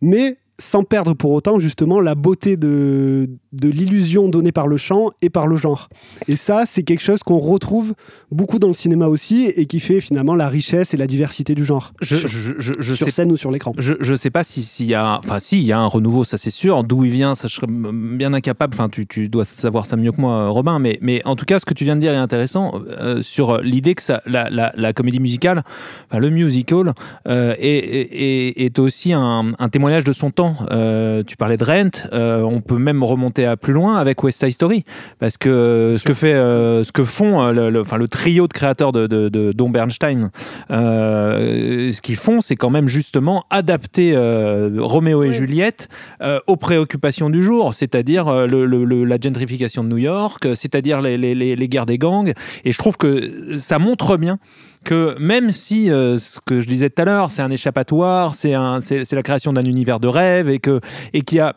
Mais sans perdre pour autant justement la beauté de, de l'illusion donnée par le chant et par le genre. Et ça, c'est quelque chose qu'on retrouve beaucoup dans le cinéma aussi et qui fait finalement la richesse et la diversité du genre. Je, sur, je, je, je sur sais scène ou sur l'écran. Je, je sais pas si s'il y a, enfin si il y a un renouveau, ça c'est sûr. D'où il vient, ça je serais bien incapable. Enfin tu, tu dois savoir ça mieux que moi, euh, Robin. Mais, mais en tout cas, ce que tu viens de dire est intéressant euh, sur l'idée que ça, la, la, la comédie musicale, enfin, le musical, euh, est, est, est aussi un, un témoignage de son temps. Euh, tu parlais de Rent, euh, on peut même remonter à plus loin avec West Side Story, parce que ce que fait, euh, ce que font, le, le- enfin le trio de créateurs de, de, de Don Bernstein, ce qu'ils font, c'est quand même justement adapter Roméo et. Juliette aux préoccupations du jour, c'est-à-dire le, la gentrification de New York, c'est-à-dire les, les, les, les guerres des gangs. Et je trouve que ça montre bien que même si euh, ce que je disais tout à l'heure, c'est un échappatoire, c'est la création d'un univers de rêve et qu'il y a,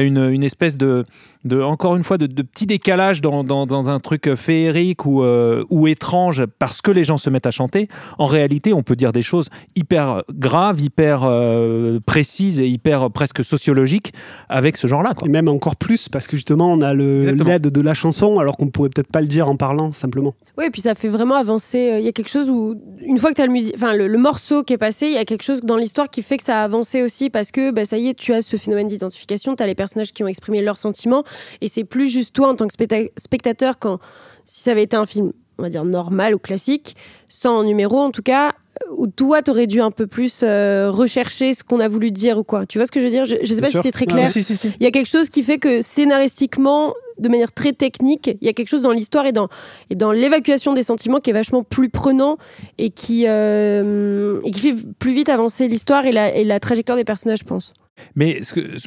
une espèce de, de encore une fois de, de petit décalage dans, dans, dans un truc féerique ou, euh, ou étrange parce que les gens se mettent à chanter. En réalité, on peut dire des choses hyper graves, hyper euh, précises et hyper euh, presque sociologiques avec ce genre-là. Quoi. Et même encore plus parce que justement on a l'aide de la chanson alors qu'on pourrait peut-être pas le dire en parlant simplement. Oui, et puis ça fait vraiment avancer. euh, Il y a quelque chose où, une fois que tu as le, musi- enfin, le, le morceau qui est passé, il y a quelque chose dans l'histoire qui fait que ça a avancé aussi parce que bah, ça y est, tu as ce phénomène d'identification, tu as les personnages qui ont exprimé leurs sentiments et c'est plus juste toi en tant que specta- spectateur quand, si ça avait été un film, on va dire normal ou classique, sans numéro en tout cas, où toi, t'aurais dû un peu plus euh, rechercher ce qu'on a voulu dire ou quoi. Tu vois ce que je veux dire? Je, je sais Bien pas sûr. si c'est très Ah, clair. Si, si, si. Il y a quelque chose qui fait que scénaristiquement, de manière très technique, il y a quelque chose dans l'histoire et dans, et dans l'évacuation des sentiments qui est vachement plus prenant et qui, euh, et qui fait plus vite avancer l'histoire et la, et la trajectoire des personnages, je pense. Mais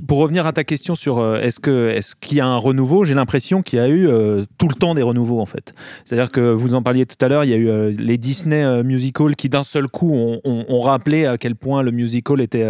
pour revenir à ta question sur euh, est-ce que est-ce qu'il y a un renouveau, j'ai l'impression qu'il y a eu euh, tout le temps des renouveaux en fait. C'est-à-dire que vous en parliez tout à l'heure, il y a eu euh, les Disney musicals qui d'un seul coup ont, rappelé à quel point le musical était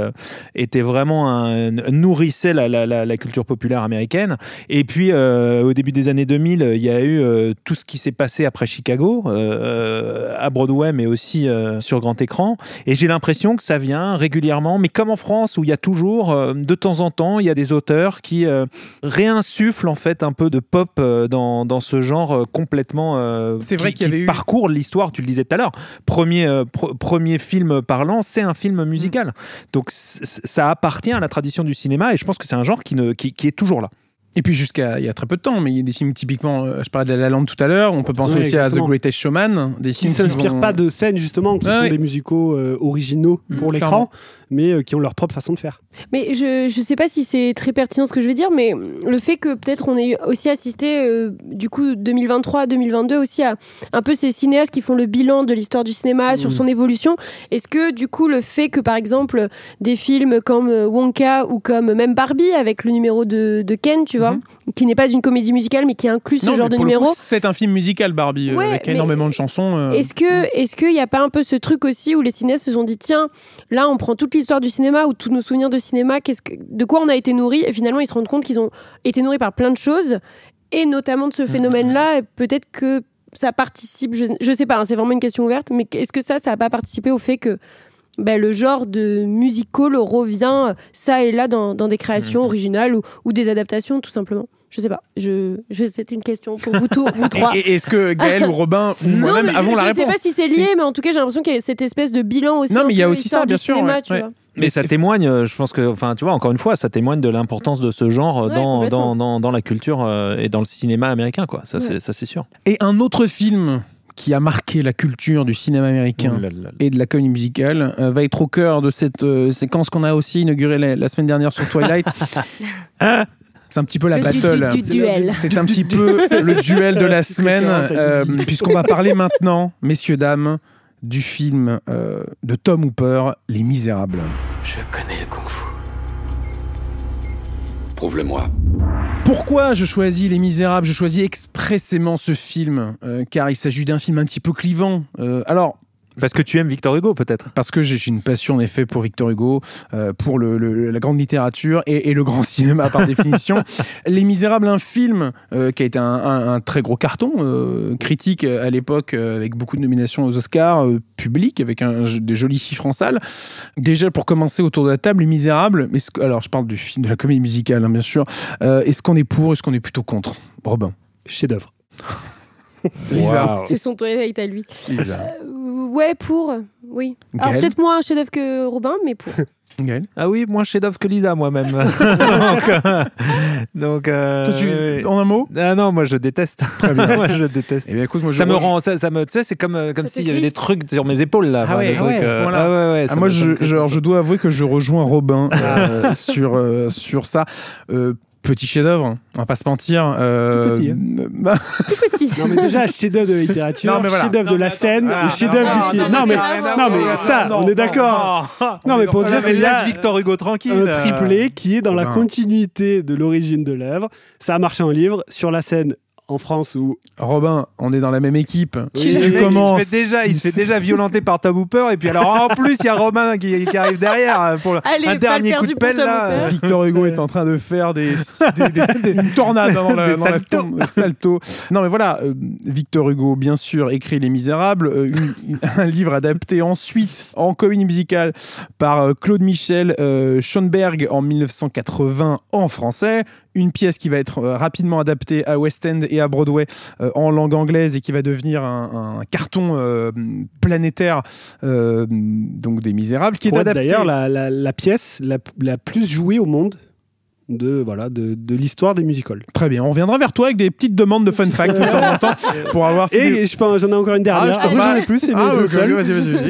était vraiment un nourrissait la, culture populaire américaine. Et puis au début des années 2000, il y a eu tout ce qui s'est passé après Chicago à Broadway, mais aussi sur grand écran. Et j'ai l'impression que ça vient régulièrement, mais comme en France où il y a toujours, euh, de temps en temps, il y a des auteurs qui euh, réinsufflent en fait un peu de pop euh, dans, dans ce genre euh, complètement. euh, C'est vrai qui- qu'il y avait qui eu- parcourt l'histoire. Tu le disais tout à l'heure. Premier euh, pr- premier film parlant, c'est un film musical. Donc c- c- ça appartient à la tradition du cinéma et je pense que c'est un genre qui ne qui, qui est toujours là. Et puis jusqu'à il y a très peu de temps, mais il y a des films typiquement, je parlais de La La Land tout à l'heure, on peut penser aussi à The. Greatest Showman, des Qui films ne s'inspirent vont- pas de scènes justement qui sont des musicaux euh, originaux Mm, pour l'écran, clairement. Mais euh, qui ont leur propre façon de faire. Mais je je sais pas si c'est très pertinent ce que je vais dire, mais le fait que peut-être on ait aussi assisté euh, du coup 2023-2022 aussi à un peu ces cinéastes qui font le bilan de l'histoire du cinéma sur Mhm. son évolution. Est-ce que du coup le fait que par exemple des films comme euh, Wonka ou comme même Barbie avec le numéro de, de Ken, tu vois, qui n'est pas une comédie musicale mais qui inclut ce Non, genre de numéro. C'est un film musical Barbie euh, avec mais- énormément de chansons. euh, Est-ce que, est-ce qu'il n'y a pas un peu ce truc aussi où les cinéastes se sont dit tiens, là on prend toute l'histoire du cinéma ou tous nos souvenirs de cinéma, qu'est-ce que, de quoi on a été nourris et finalement ils se rendent compte qu'ils ont été nourris par plein de choses et notamment de ce phénomène-là. et Peut-être que ça participe, je, je sais pas, hein, c'est vraiment une question ouverte, mais est-ce que ça, ça n'a pas participé au fait que ben, le genre de musical revient ça et là dans, dans des créations originales ou, ou des adaptations tout simplement? Je sais pas. Je, je c'est une question pour vous tous, vous trois. Et, et est-ce que Gaël ou Robin ou moi-même je, avons la je réponse sais pas si c'est lié, mais en tout cas, j'ai l'impression qu'il y a cette espèce de bilan aussi. Non, mais il y a aussi ça, bien sûr, cinéma, ouais, tu ouais. vois. Mais ça témoigne, euh, je pense que, enfin, tu vois, encore une fois, ça témoigne de l'importance de ce genre euh, Ouais, dans, dans, dans, dans la culture euh, et dans le cinéma américain, quoi. Ça, Ouais. c'est ça, c'est sûr. Et un autre film qui a marqué la culture du cinéma américain Ouh là là là. et de la comédie musicale euh, va être au cœur de cette euh, séquence qu'on a aussi inaugurée la, la semaine dernière sur Twilight. C'est un petit peu la Le battle. du- du duel. C'est un petit peu le duel de la semaine, euh, puisqu'on va parler maintenant, messieurs, dames, du film euh, de Tom Hooper, Les Misérables. Je connais le kung-fu. Prouve-le-moi. Pourquoi je choisis Les Misérables? Je choisis expressément ce film, euh, car il s'agit d'un film un petit peu clivant. Euh, alors, Parce que tu aimes Victor Hugo, peut-être. parce que j'ai une passion en effet pour Victor Hugo, euh, pour le, le- la grande littérature et, et le grand cinéma par définition. Les Misérables, un film euh, qui a été un, un- un très gros carton euh, critique à l'époque, euh, avec beaucoup de nominations aux Oscars, euh, public, avec un, des jolis chiffres en salle. Déjà pour commencer autour de la table, Les Misérables. est-ce que- alors je parle du film, de la comédie musicale hein, bien sûr. Euh, est-ce qu'on est pour, est-ce qu'on est plutôt contre? Robin. Chef-d'œuvre. Lisa. C'est son Twilight à lui. Lisa. Euh, ouais, pour. Oui. Alors peut-être moins un chef-d'œuvre que Robin, mais pour. Gaël Ah oui, moins chef-d'œuvre que Lisa, moi-même. donc, euh, donc, euh, Toi, tu- oui. en un mot Ah non, moi je déteste. Très bien. moi je déteste. Eh bien, écoute, moi, je ça me rend, ça, ça me, tu sais, c'est comme, comme s'il y avait des trucs sur mes épaules là. Ah ouais, ah trucs, ouais, à ce euh, point-là. ah ouais, ouais, Ah, moi, je, genre, je dois avouer que je rejoins Robin euh, sur, euh, sur ça. Petit chef-d'œuvre, hein, on va pas se mentir. euh, Tout petit, hein. bah, Tout petit. Non mais déjà chef-d'œuvre de littérature, voilà. chef-d'œuvre de la scène et chef-d'œuvre du film. non, mais non, non non, mais non, ça, non, on est d'accord. Non mais pour dire qu'il y a Victor Hugo tranquille. un euh. triplé qui est dans la Ben. continuité de l'origine de l'œuvre. Ça a marché en livre sur la scène en France où Robin, on est dans la même équipe. Oui, si tu mec, commences. Il se fait déjà, il se fait déjà violenter par Tom Hooper et puis alors en plus il y a Romain qui, qui arrive derrière euh, pour Allez, un dernier coup de pelle là. Victor Hugo est en train de faire des, des, des- des- une tornade dans la, Des dans la saltos. tombe, des saltos. Non mais voilà, euh, Victor Hugo bien sûr écrit Les Misérables, euh, une- une- un livre adapté ensuite en comédie musicale par Claude Michel euh, Schoenberg en 1980 en français, une pièce qui va être rapidement adaptée à West End et à Broadway euh, en langue anglaise et qui va devenir un, un carton euh, planétaire euh, donc des Misérables qui est adapté. d'ailleurs la, la- la pièce la, la plus jouée au monde de voilà de, de l'histoire des musicals. Très bien, on reviendra vers toi avec des petites demandes de fun fact de temps en temps pour avoir si des- Et je pense j'en ai encore une Ah, dernière. je t'en Après, j'en ai plus, Ah,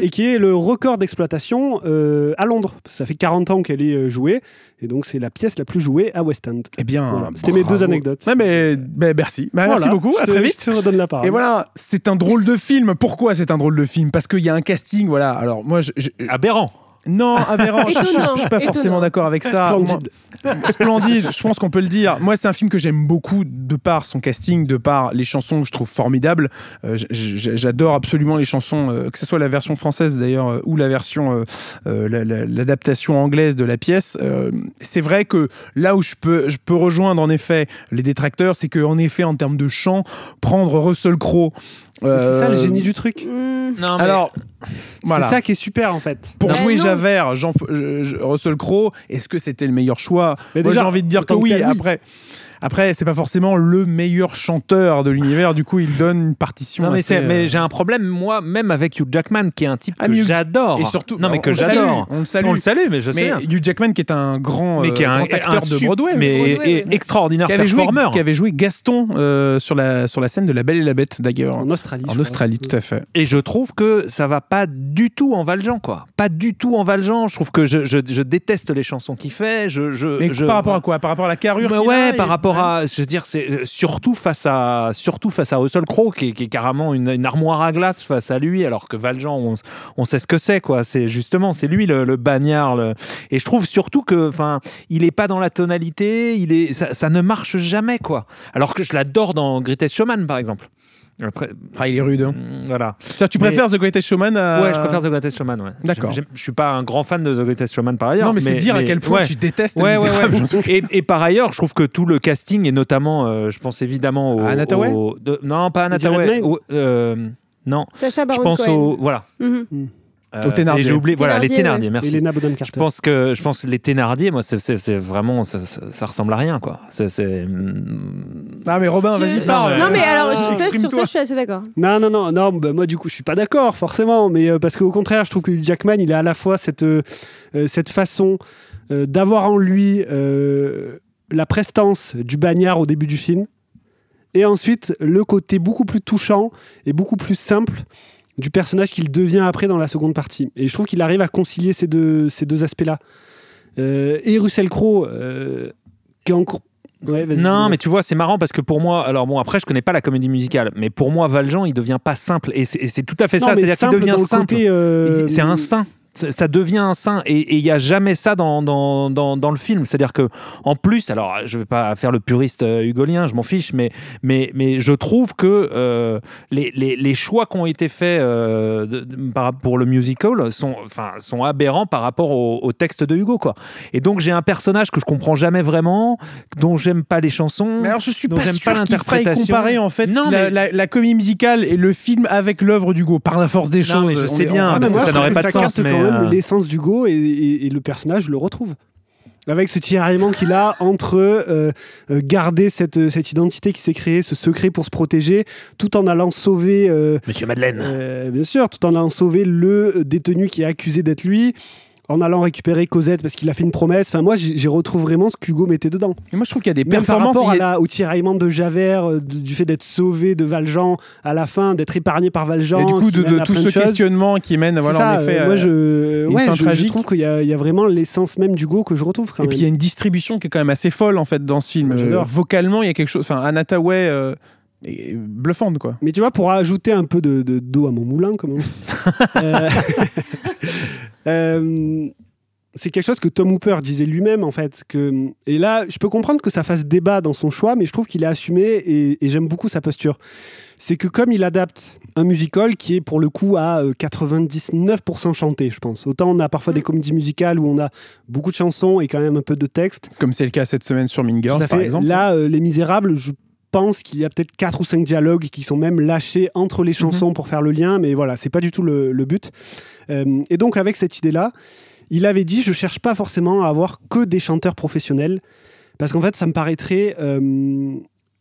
et qui est le record d'exploitation euh, à Londres. Ça fait 40 ans qu'elle est euh, jouée, et donc c'est la pièce la plus jouée à West End. Eh bien, Voilà. C'était mes deux anecdotes. Ouais, mais, mais merci. Bah, Merci beaucoup, à Je très vite. Je te redonne la parole. Et voilà, c'est un drôle de film. Pourquoi c'est un drôle de film? Parce qu'il y a un casting, voilà. Alors moi, je, je- Aberrant. Non, aberrant, je, suis- je suis pas forcément d'accord avec ça. Splendide. Splendide, je pense qu'on peut le dire. Moi, c'est un film que j'aime beaucoup de par son casting, de par les chansons que je trouve formidables. Euh, J'adore absolument les chansons, euh, que ce soit la version française d'ailleurs euh, ou la version, euh, euh, la- la- l'adaptation anglaise de la pièce. Euh, c'est vrai que là où je peux, je peux rejoindre en effet les détracteurs, c'est qu'en effet, en termes de chant, prendre Russell Crowe. C'est ça le euh, génie du truc. Hmm. Non, mais- Alors, voilà. C'est ça qui est super en fait. Pour jouer. Javert, Jean, je- je- Russell Crowe, est-ce que c'était le meilleur choix Mais Moi, j'ai envie de dire que oui. Après, après, c'est pas forcément le meilleur chanteur de l'univers. Du coup, il donne une partition. Non, mais, assez, c'est- mais euh, j'ai un problème, moi, même avec Hugh Jackman, qui est un type Ah, que j'adore. Et surtout, non, mais on- que on le salue, j'adore. On le salue. On le salue, mais je sais. mais. Hugh Jackman, qui est un grand, mais qui est euh, un, grand acteur un de Broadway, mais Broadway, et- ouais. extraordinaire qui avait, joué, performer. qui avait joué Gaston euh, sur, la, sur la scène de La Belle et la Bête, d'ailleurs. En Australie. En crois. Australie, tout à fait. Et je trouve que ça va pas du tout en Valjean, quoi. Pas du tout en Valjean. Je trouve que je, je, je déteste les chansons qu'il fait. Je, je, Mais je- par rapport à quoi? Par rapport à la carrure qu'il ouais, a par et- rapport à, je veux dire, c'est euh, surtout face à, surtout face à Russell Crowe qui, est- qui est carrément une, une armoire à glace face à lui, alors que Valjean, on, on sait ce que c'est, quoi. C'est justement, c'est lui le, le bagnard. le- Et je trouve surtout que, enfin, il est pas dans la tonalité, il est, ça, ça ne marche jamais, quoi. Alors que je l'adore dans Greatest Showman, par exemple. Après, Ah, il est rude. hein. mm, voilà. Tu Mais- préfères The Greatest Showman à... Ouais, je préfère The Greatest Showman, ouais. D'accord. J'aime- Je suis pas un grand fan de The Greatest Showman par ailleurs. Non, mais, c'est dire à quel point ouais. tu détestes Ouais, ouais. Et, et par ailleurs, je trouve que tout le casting, et notamment, euh, je pense évidemment au. De- Non, pas au- euh, non, Sacha je Baron pense Cohen. au. Voilà. Mhm. Euh, J'ai oublié, voilà, les Thénardier, ouais. merci. Je pense que je pense que les Thénardier, moi, c'est- vraiment ça, ça, ça ressemble à rien, quoi. C'est c'est- Ah, mais Robin, Je- vas-y, parle. Non, mais alors, je- sur ça, je suis assez d'accord. Non, non, non, non. bah, moi, du coup, je suis pas d'accord, forcément. Mais euh, parce qu'au contraire, je trouve que Jackman, il a à la fois cette, euh, euh, cette façon euh, d'avoir en lui euh, la prestance du bagnard au début du film, et ensuite le côté beaucoup plus touchant et beaucoup plus simple du personnage qu'il devient après dans la seconde partie. Et je trouve qu'il arrive à concilier ces deux, ces deux aspects-là. Euh, et Russell Crowe, euh, qui est encore. Ouais, Non, mais tu vois, c'est marrant parce que pour moi, alors bon, après, je connais pas la comédie musicale, mais pour moi, Valjean, il devient pas simple. Et c'est tout à fait Non, ça. C'est-à-dire qu'il devient simple. euh, C'est un saint. Ça devient un saint et il y a jamais ça dans, dans, dans, dans le film. C'est-à-dire que en plus, alors je vais pas faire le puriste euh, hugolien, je m'en fiche, mais, mais, mais je trouve que euh, les, les, les choix qui ont été faits euh, de- de- par- pour le musical sont, enfin, sont aberrants par rapport au, au texte de Hugo. Quoi. Et donc j'ai un personnage que je comprends jamais vraiment, dont j'aime pas les chansons. Mais alors, je suis pas sûr pas qu'il faille comparer en fait Non, la, mais- la- la comédie musicale et le film avec l'œuvre d'Hugo par la force des Non, choses. mais je On sais est- bien, on- parce que ça n'aurait pas de sens, mais, même euh, l'essence d'Hugo et, et, et le personnage, le retrouve. Avec ce tiraillement qu'il a entre euh, euh, garder cette, cette identité qui s'est créée, ce secret pour se protéger, tout en allant sauver, euh, Monsieur Madeleine. euh, bien sûr, tout en allant sauver le détenu qui est accusé d'être lui, en allant récupérer Cosette parce qu'il a fait une promesse. Enfin, moi, j'y retrouve vraiment ce qu'Hugo mettait dedans. Et moi, je trouve qu'il y a des Même par performances. rapport à a- la- au tiraillement de Javert, euh, du fait d'être sauvé de Valjean à la fin, d'être épargné par Valjean. Et du coup, de, à tout ce choses. questionnement qui mène, voilà, ça, en effet. euh, moi, euh, je, une ouais, fin je, trouve qu'il y, a- il y a vraiment l'essence même du go que je retrouve quand Et même. puis il y a une distribution qui est quand même assez folle en fait dans ce film. Euh, vocalement, il y a quelque chose. Enfin, Anataway euh, est bluffante quoi. Mais tu vois, pour ajouter un peu de de- d'eau à mon moulin, dit, euh, euh, c'est quelque chose que Tom Hooper disait lui-même en fait. Que, et là, je peux comprendre que ça fasse débat dans son choix, mais je trouve qu'il est assumé et, et j'aime beaucoup sa posture. C'est que comme il adapte un musical qui est pour le coup à euh, 99% chanté, je pense. Autant on a parfois des comédies musicales où on a beaucoup de chansons et quand même un peu de texte. Comme c'est le cas cette semaine sur Mean Girls par exemple. Là, euh, Les Misérables, je pense qu'il y a peut-être quatre ou cinq dialogues qui sont même lâchés entre les chansons pour faire le lien, mais voilà, c'est pas du tout le, le but. Euh, et donc, avec cette idée-là, il avait dit Je cherche pas forcément à avoir que des chanteurs professionnels, parce qu'en fait, ça me paraîtrait euh,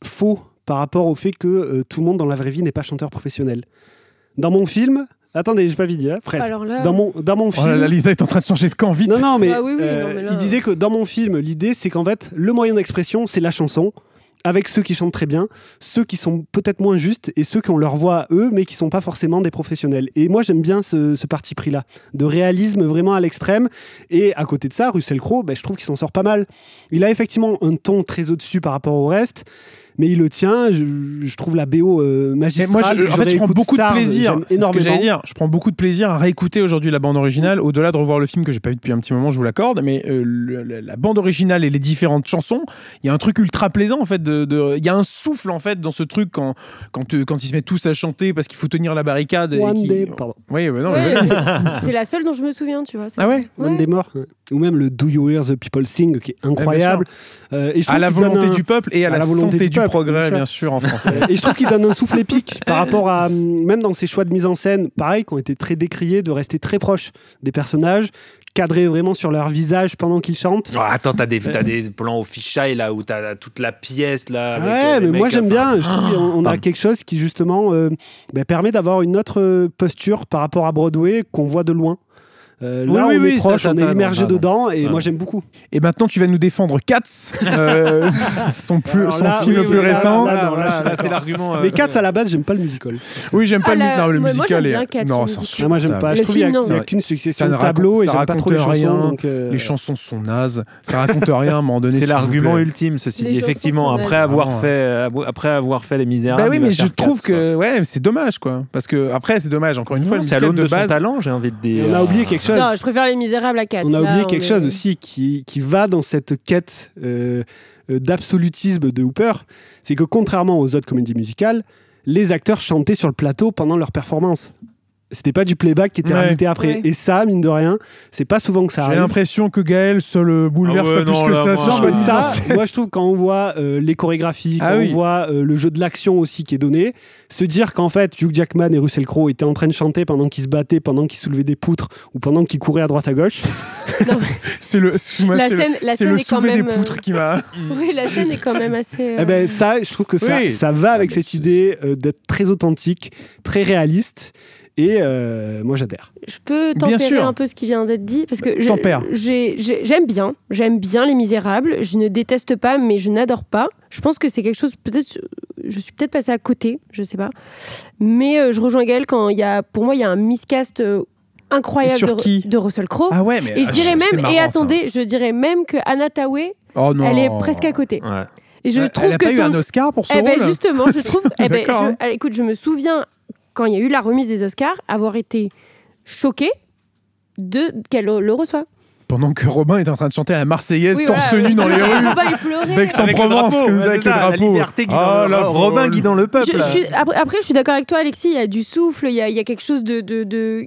faux par rapport au fait que euh, tout le monde dans la vraie vie n'est pas chanteur professionnel. Dans mon film, attendez, j'ai pas vidé, hein, presque. Alors là. Dans mon, dans mon Oh film. là là, Lisa est en train de changer de camp vite. Non, non, mais, Ah oui, oui, euh, non, mais là- il disait que dans mon film, l'idée, c'est qu'en fait, le moyen d'expression, c'est la chanson, avec ceux qui chantent très bien, ceux qui sont peut-être moins justes et ceux qui ont leur voix à eux, mais qui sont pas forcément des professionnels. Et moi, j'aime bien ce, parti pris-là, de réalisme vraiment à l'extrême. Et à côté de ça, Russell Crowe, ben, je trouve qu'il s'en sort pas mal. Il a effectivement un ton très au-dessus par rapport au reste. Mais il le tient, je, je trouve la BO euh, Mais magistrale. moi, je, en fait, je prends beaucoup de plaisir. C'est ce que j'allais dire. Je prends beaucoup de plaisir à réécouter aujourd'hui la bande originale, au-delà de revoir le film que j'ai pas vu depuis un petit moment, je vous l'accorde. Mais euh, le- le- la bande originale et les différentes chansons, il y a un truc ultra plaisant en fait. de- de- Il y a un souffle en fait dans ce truc quand quand, euh, quand ils se mettent tous à chanter parce qu'il faut tenir la barricade. et One qui- day, pardon. Oui, mais non, Ouais, c'est- la seule dont je me souviens, tu vois. Ah ouais. One Ouais. Day More. Ou même le Do You Hear the People Sing, qui est incroyable. Euh, et À la volonté un- du peuple et à, à la, la volonté santé du du, peuple, progrès, bien bien sûr, en français. Et je trouve qu'il donne un souffle épique par rapport à, hum, même dans ses choix de mise en scène, pareil, qui ont été très décriés, de rester très proche des personnages, cadrer vraiment sur leur visage pendant qu'ils chantent. Oh, attends, t'as des, t'as des plans au fisheye là où t'as toute la pièce là. avec, ouais, euh, mais moi j'aime bien. Je trouve qu'on on a pardon. quelque chose qui justement euh, bah, permet d'avoir une autre euh, posture par rapport à Broadway qu'on voit de loin. Euh, Oui, là, oui, on oui, est proche, on est immergé dedans, et Ouais. moi j'aime beaucoup. Et maintenant, tu vas nous défendre Cats, euh, son, plus, Alors son là, film oui, le plus oui, récent. là, Là, non, là, là, là, d'accord. c'est l'argument. euh, Mais Cats à la base, j'aime pas le musical. Oui, j'aime pas Ah, le, la- non, le musical. non, c'est musical. Moi j'aime pas. Le Je trouve qu'il y a, qu'une succession de tableaux et ça j'aime pas trop les raconte chansons. euh, Les chansons sont nazes. Ça raconte rien à un moment donné. C'est l'argument ultime, ceci dit. Effectivement, sont après avoir, fait, après avoir fait Les Misérables. Bah oui, mais je trouve que ouais, c'est dommage quoi. Parce que après, c'est dommage. Encore une fois, le c'est à musical l'aune de base. talent, j'ai envie de dire. on a oublié quelque chose. Non, je préfère Les Misérables à 4. On a oublié quelque chose aussi qui, qui va dans cette quête euh, euh, d'absolutisme de Hooper, c'est que contrairement aux autres comédies musicales, les acteurs chantaient sur le plateau pendant leur performance. C'était pas du playback qui était Ouais. rajouté après. Ouais. Et ça, mine de rien, c'est pas souvent que ça J'ai arrive. l'impression que Gaël se le bouleverse Ah ouais, pas plus que là, ça. moi, Non, ça, moi je trouve quand on voit euh, les chorégraphies, quand Ah oui. on voit euh, le jeu de l'action aussi qui est donné, se dire qu'en fait Hugh Jackman et Russell Crowe étaient en train de chanter pendant qu'ils se battaient, pendant qu'ils soulevaient des poutres ou pendant qu'ils couraient à droite à gauche. c'est le, La c'est le- scène- la scène le est quand soulevé des même, euh, poutres qui m'a. Oui, la scène est quand même assez. euh, Eh ben ça, je trouve que ça, Oui. ça va avec Ah, cette idée euh, d'être très authentique, très réaliste. Et euh, moi j'adhère. Je peux tempérer un peu ce qui vient d'être dit parce que j'aime bien, j'aime bien Les Misérables. Je ne déteste pas, mais je n'adore pas. Je pense que c'est quelque chose peut-être, je suis peut-être passée à côté, je sais pas. Mais euh, je rejoins Gaël quand il y a, pour moi, il y a un miscast euh, incroyable sur de, qui de Russell Crowe. Ah ouais, mais. et je ah, dirais c'est même, marrant, et ça. attendez, je dirais même que Anna Tawai, Oh non. elle est presque à côté. Ouais. Et je Elle- trouve elle a que pas eu un Oscar pour ce eh ben, rôle justement, je trouve. eh ben, je- hein. ah, écoute, je me souviens quand il y a eu la remise des Oscars, avoir été choquée de qu'elle le reçoit. Pendant que Robin est en train de chanter la Marseillaise Oui, torse nu dans les rues. Robin, il pleurait. D'Aix-en-Provence, Avec le comme ça, drapeau, avec ouais, le ça, drapeau. La liberté guidant Ah, le- Robin guidant le peuple. Je- je suis- après, après, je suis d'accord avec toi, Alexis. Il y a du souffle, il y a, il y a quelque chose de, de, de-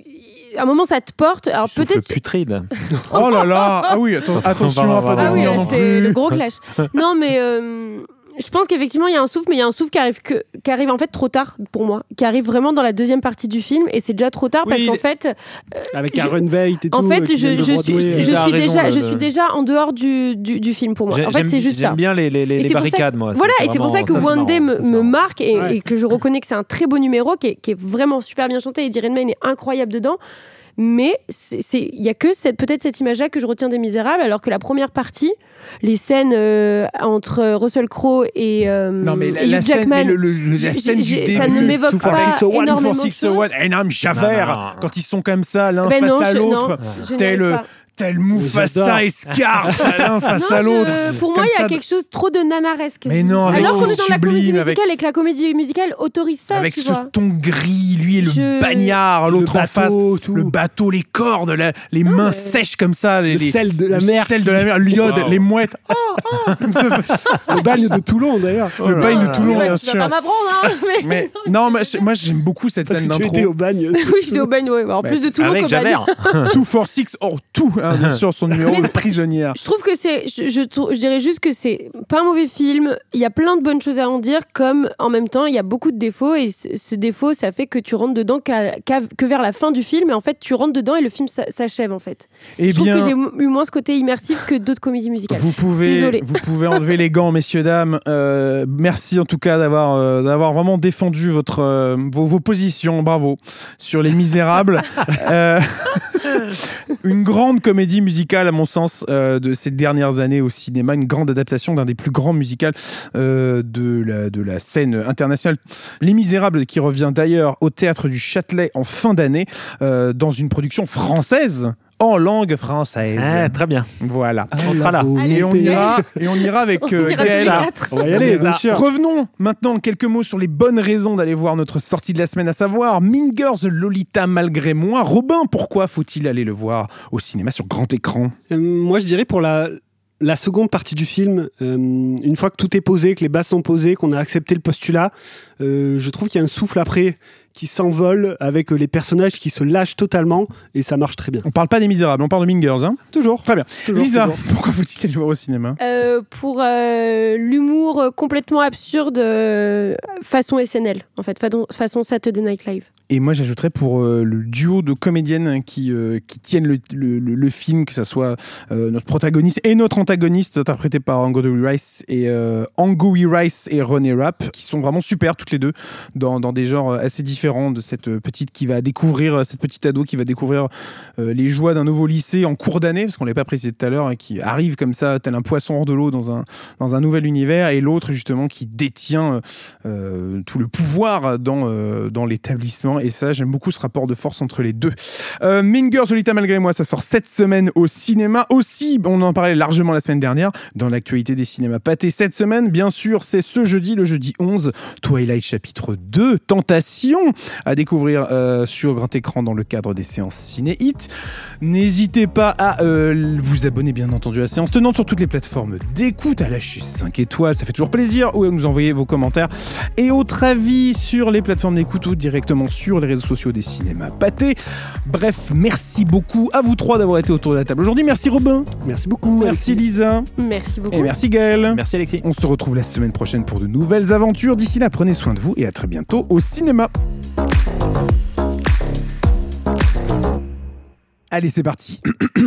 À un moment, ça te porte. Alors peut-être. putride. Oh là là Ah oui, attends, attention à pas Ah oui, c'est le gros clash. non, mais euh, je pense qu'effectivement, il y a un souffle, mais il y a un souffle qui arrive, que, qui arrive en fait trop tard pour moi. Qui arrive vraiment dans la deuxième partie du film. Et c'est déjà trop tard parce qu'en fait, Avec Je- Aaron Veidt et en tout. fait, euh, qui je, suis, je raison, déjà, là, je de- suis déjà en dehors du, du, du film pour moi. En fait, j'aime- c'est juste ça. J'aime bien les, les, Et ça- barricades, moi. Voilà, et c'est pour ça que c'est One Day marrant, me, ça, marque et, Ouais. et que je reconnais que c'est un très beau numéro qui est, qui est vraiment super bien chanté. Eddie Redmayne est incroyable dedans. Mais il y a que cette- peut-être cette image-là que je retiens des Misérables, alors que la première partie, les scènes euh, entre Russell Crowe et, euh, Non, mais la, et la Hugh scène, Jackman, mais le- le- la scène du début. ça ne m'évoque pas six one, énormément de six choses. one, and I'm Javert. Non, non, non. Quand ils sont comme ça, l'un Ben face non, à l'autre, n'y tel. Tel Mufasa et Scar, l'un face Non, à je- l'autre. Pour moi, il y a ça, quelque chose trop de nanaresque. Mais non, avec Alors qu'on est dans la comédie musicale avec- et que la comédie musicale autorise ça, Avec tu ce vois. ton gris, lui et le Je- bagnard, l'autre en face. tout. Le bateau, les cordes, la- les mains mais- sèches comme ça, les, Le sel de la le mer. sel de la mer, l'iode, Wow. les mouettes. Ça. Le bagne de Toulon d'ailleurs. le bagne de Toulon, bien tu vas sûr. pas m'apprendre, hein, mais... Mais non, moi j'aime beaucoup cette scène que tu d'intro. étais au bagne. oui, j'étais au bagne, ouais. En Bah, plus de Toulon qu'au bagne. Two for six, or tout, hein, bien sûr, son numéro de prisonnière. Je trouve que c'est, je, je, trou- je dirais juste que c'est pas un mauvais film. Il y a plein de bonnes choses à en dire, comme en même temps il y a beaucoup de défauts et ce, défaut ça fait que tu rentres dedans qu'à- qu'à- que vers la fin du film et en fait tu rentres dedans et le film s'a- s'achève en fait. Eh je trouve bien, que j'ai eu moins ce côté immersif que d'autres comédies musicales. Vous pouvez, Désolée. vous pouvez enlever les gants, messieurs, dames. Euh, merci en tout cas d'avoir euh, d'avoir vraiment défendu votre, euh, vos, vos positions. Bravo. Sur Les Misérables. Euh, une grande comédie musicale, à mon sens, euh, de ces dernières années au cinéma. Une grande adaptation d'un des plus grands musicals euh, de, la, de la scène internationale. Les Misérables, qui revient d'ailleurs au théâtre du Châtelet en fin d'année, euh, dans une production française. En langue française. Ah, très bien. Voilà. On sera là. Allez, Et on ira, et on ira avec On euh, ira. On va y aller, bien sûr. Revenons maintenant quelques mots sur les bonnes raisons d'aller voir notre sortie de la semaine, à savoir Mean Girls Lolita malgré moi. Robin, pourquoi faut-il aller le voir au cinéma sur grand écran? Euh, moi, je dirais pour la, la seconde partie du film, euh, une fois que tout est posé, que les bases sont posées, qu'on a accepté le postulat, euh, je trouve qu'il y a un souffle après qui s'envole avec euh, les personnages qui se lâchent totalement et ça marche très bien. On parle pas des Misérables, on parle de Mean Girls. Hein Toujours. Très bien. Toujours, Lisa, toujours. pourquoi faut-il aller voir au cinéma? Euh, pour euh, l'humour complètement absurde euh, façon SNL en fait façon, façon Saturday Night Live. Et moi, j'ajouterais pour euh, le duo de comédiennes qui, euh, qui tiennent le, le- film, que ce soit euh, notre protagoniste et notre antagoniste, interprété par Angoui Rice et Angoui Rice et René Rapp, qui sont vraiment super toutes les deux dans, dans des genres assez différents de cette petite qui va découvrir, cette petite ado qui va découvrir les joies d'un nouveau lycée en cours d'année, parce qu'on l'avait pas précisé tout à l'heure, hein, qui arrive comme ça, tel un poisson hors de l'eau dans un, dans un nouvel univers, et l'autre justement qui détient tout le pouvoir dans, dans l'établissement. Et ça, j'aime beaucoup ce rapport de force entre les deux. Euh, Mean Girls Solita malgré moi, ça sort cette semaine au cinéma. Aussi, on en parlait largement la semaine dernière dans l'actualité des cinémas pâtés. Cette semaine, bien sûr, c'est ce jeudi, le jeudi 11, Twilight chapitre 2, Tentation, à découvrir euh, sur grand écran dans le cadre des séances Ciné Hit. N'hésitez pas à euh, vous abonner, bien entendu, à séance tenante sur toutes les plateformes d'écoute, à lâcher 5 étoiles, ça fait toujours plaisir, ou à nous envoyer vos commentaires et autres avis sur les plateformes d'écoute ou directement sur sur les réseaux sociaux des cinémas pâtés. Bref, merci beaucoup à vous trois d'avoir été autour de la table aujourd'hui. Merci Robin. Merci beaucoup. Merci Alexis. Lisa. Merci beaucoup. Et merci Gaël. Merci Alexis. On se retrouve la semaine prochaine pour de nouvelles aventures. D'ici là, prenez soin de vous et à très bientôt au cinéma. Allez, c'est parti.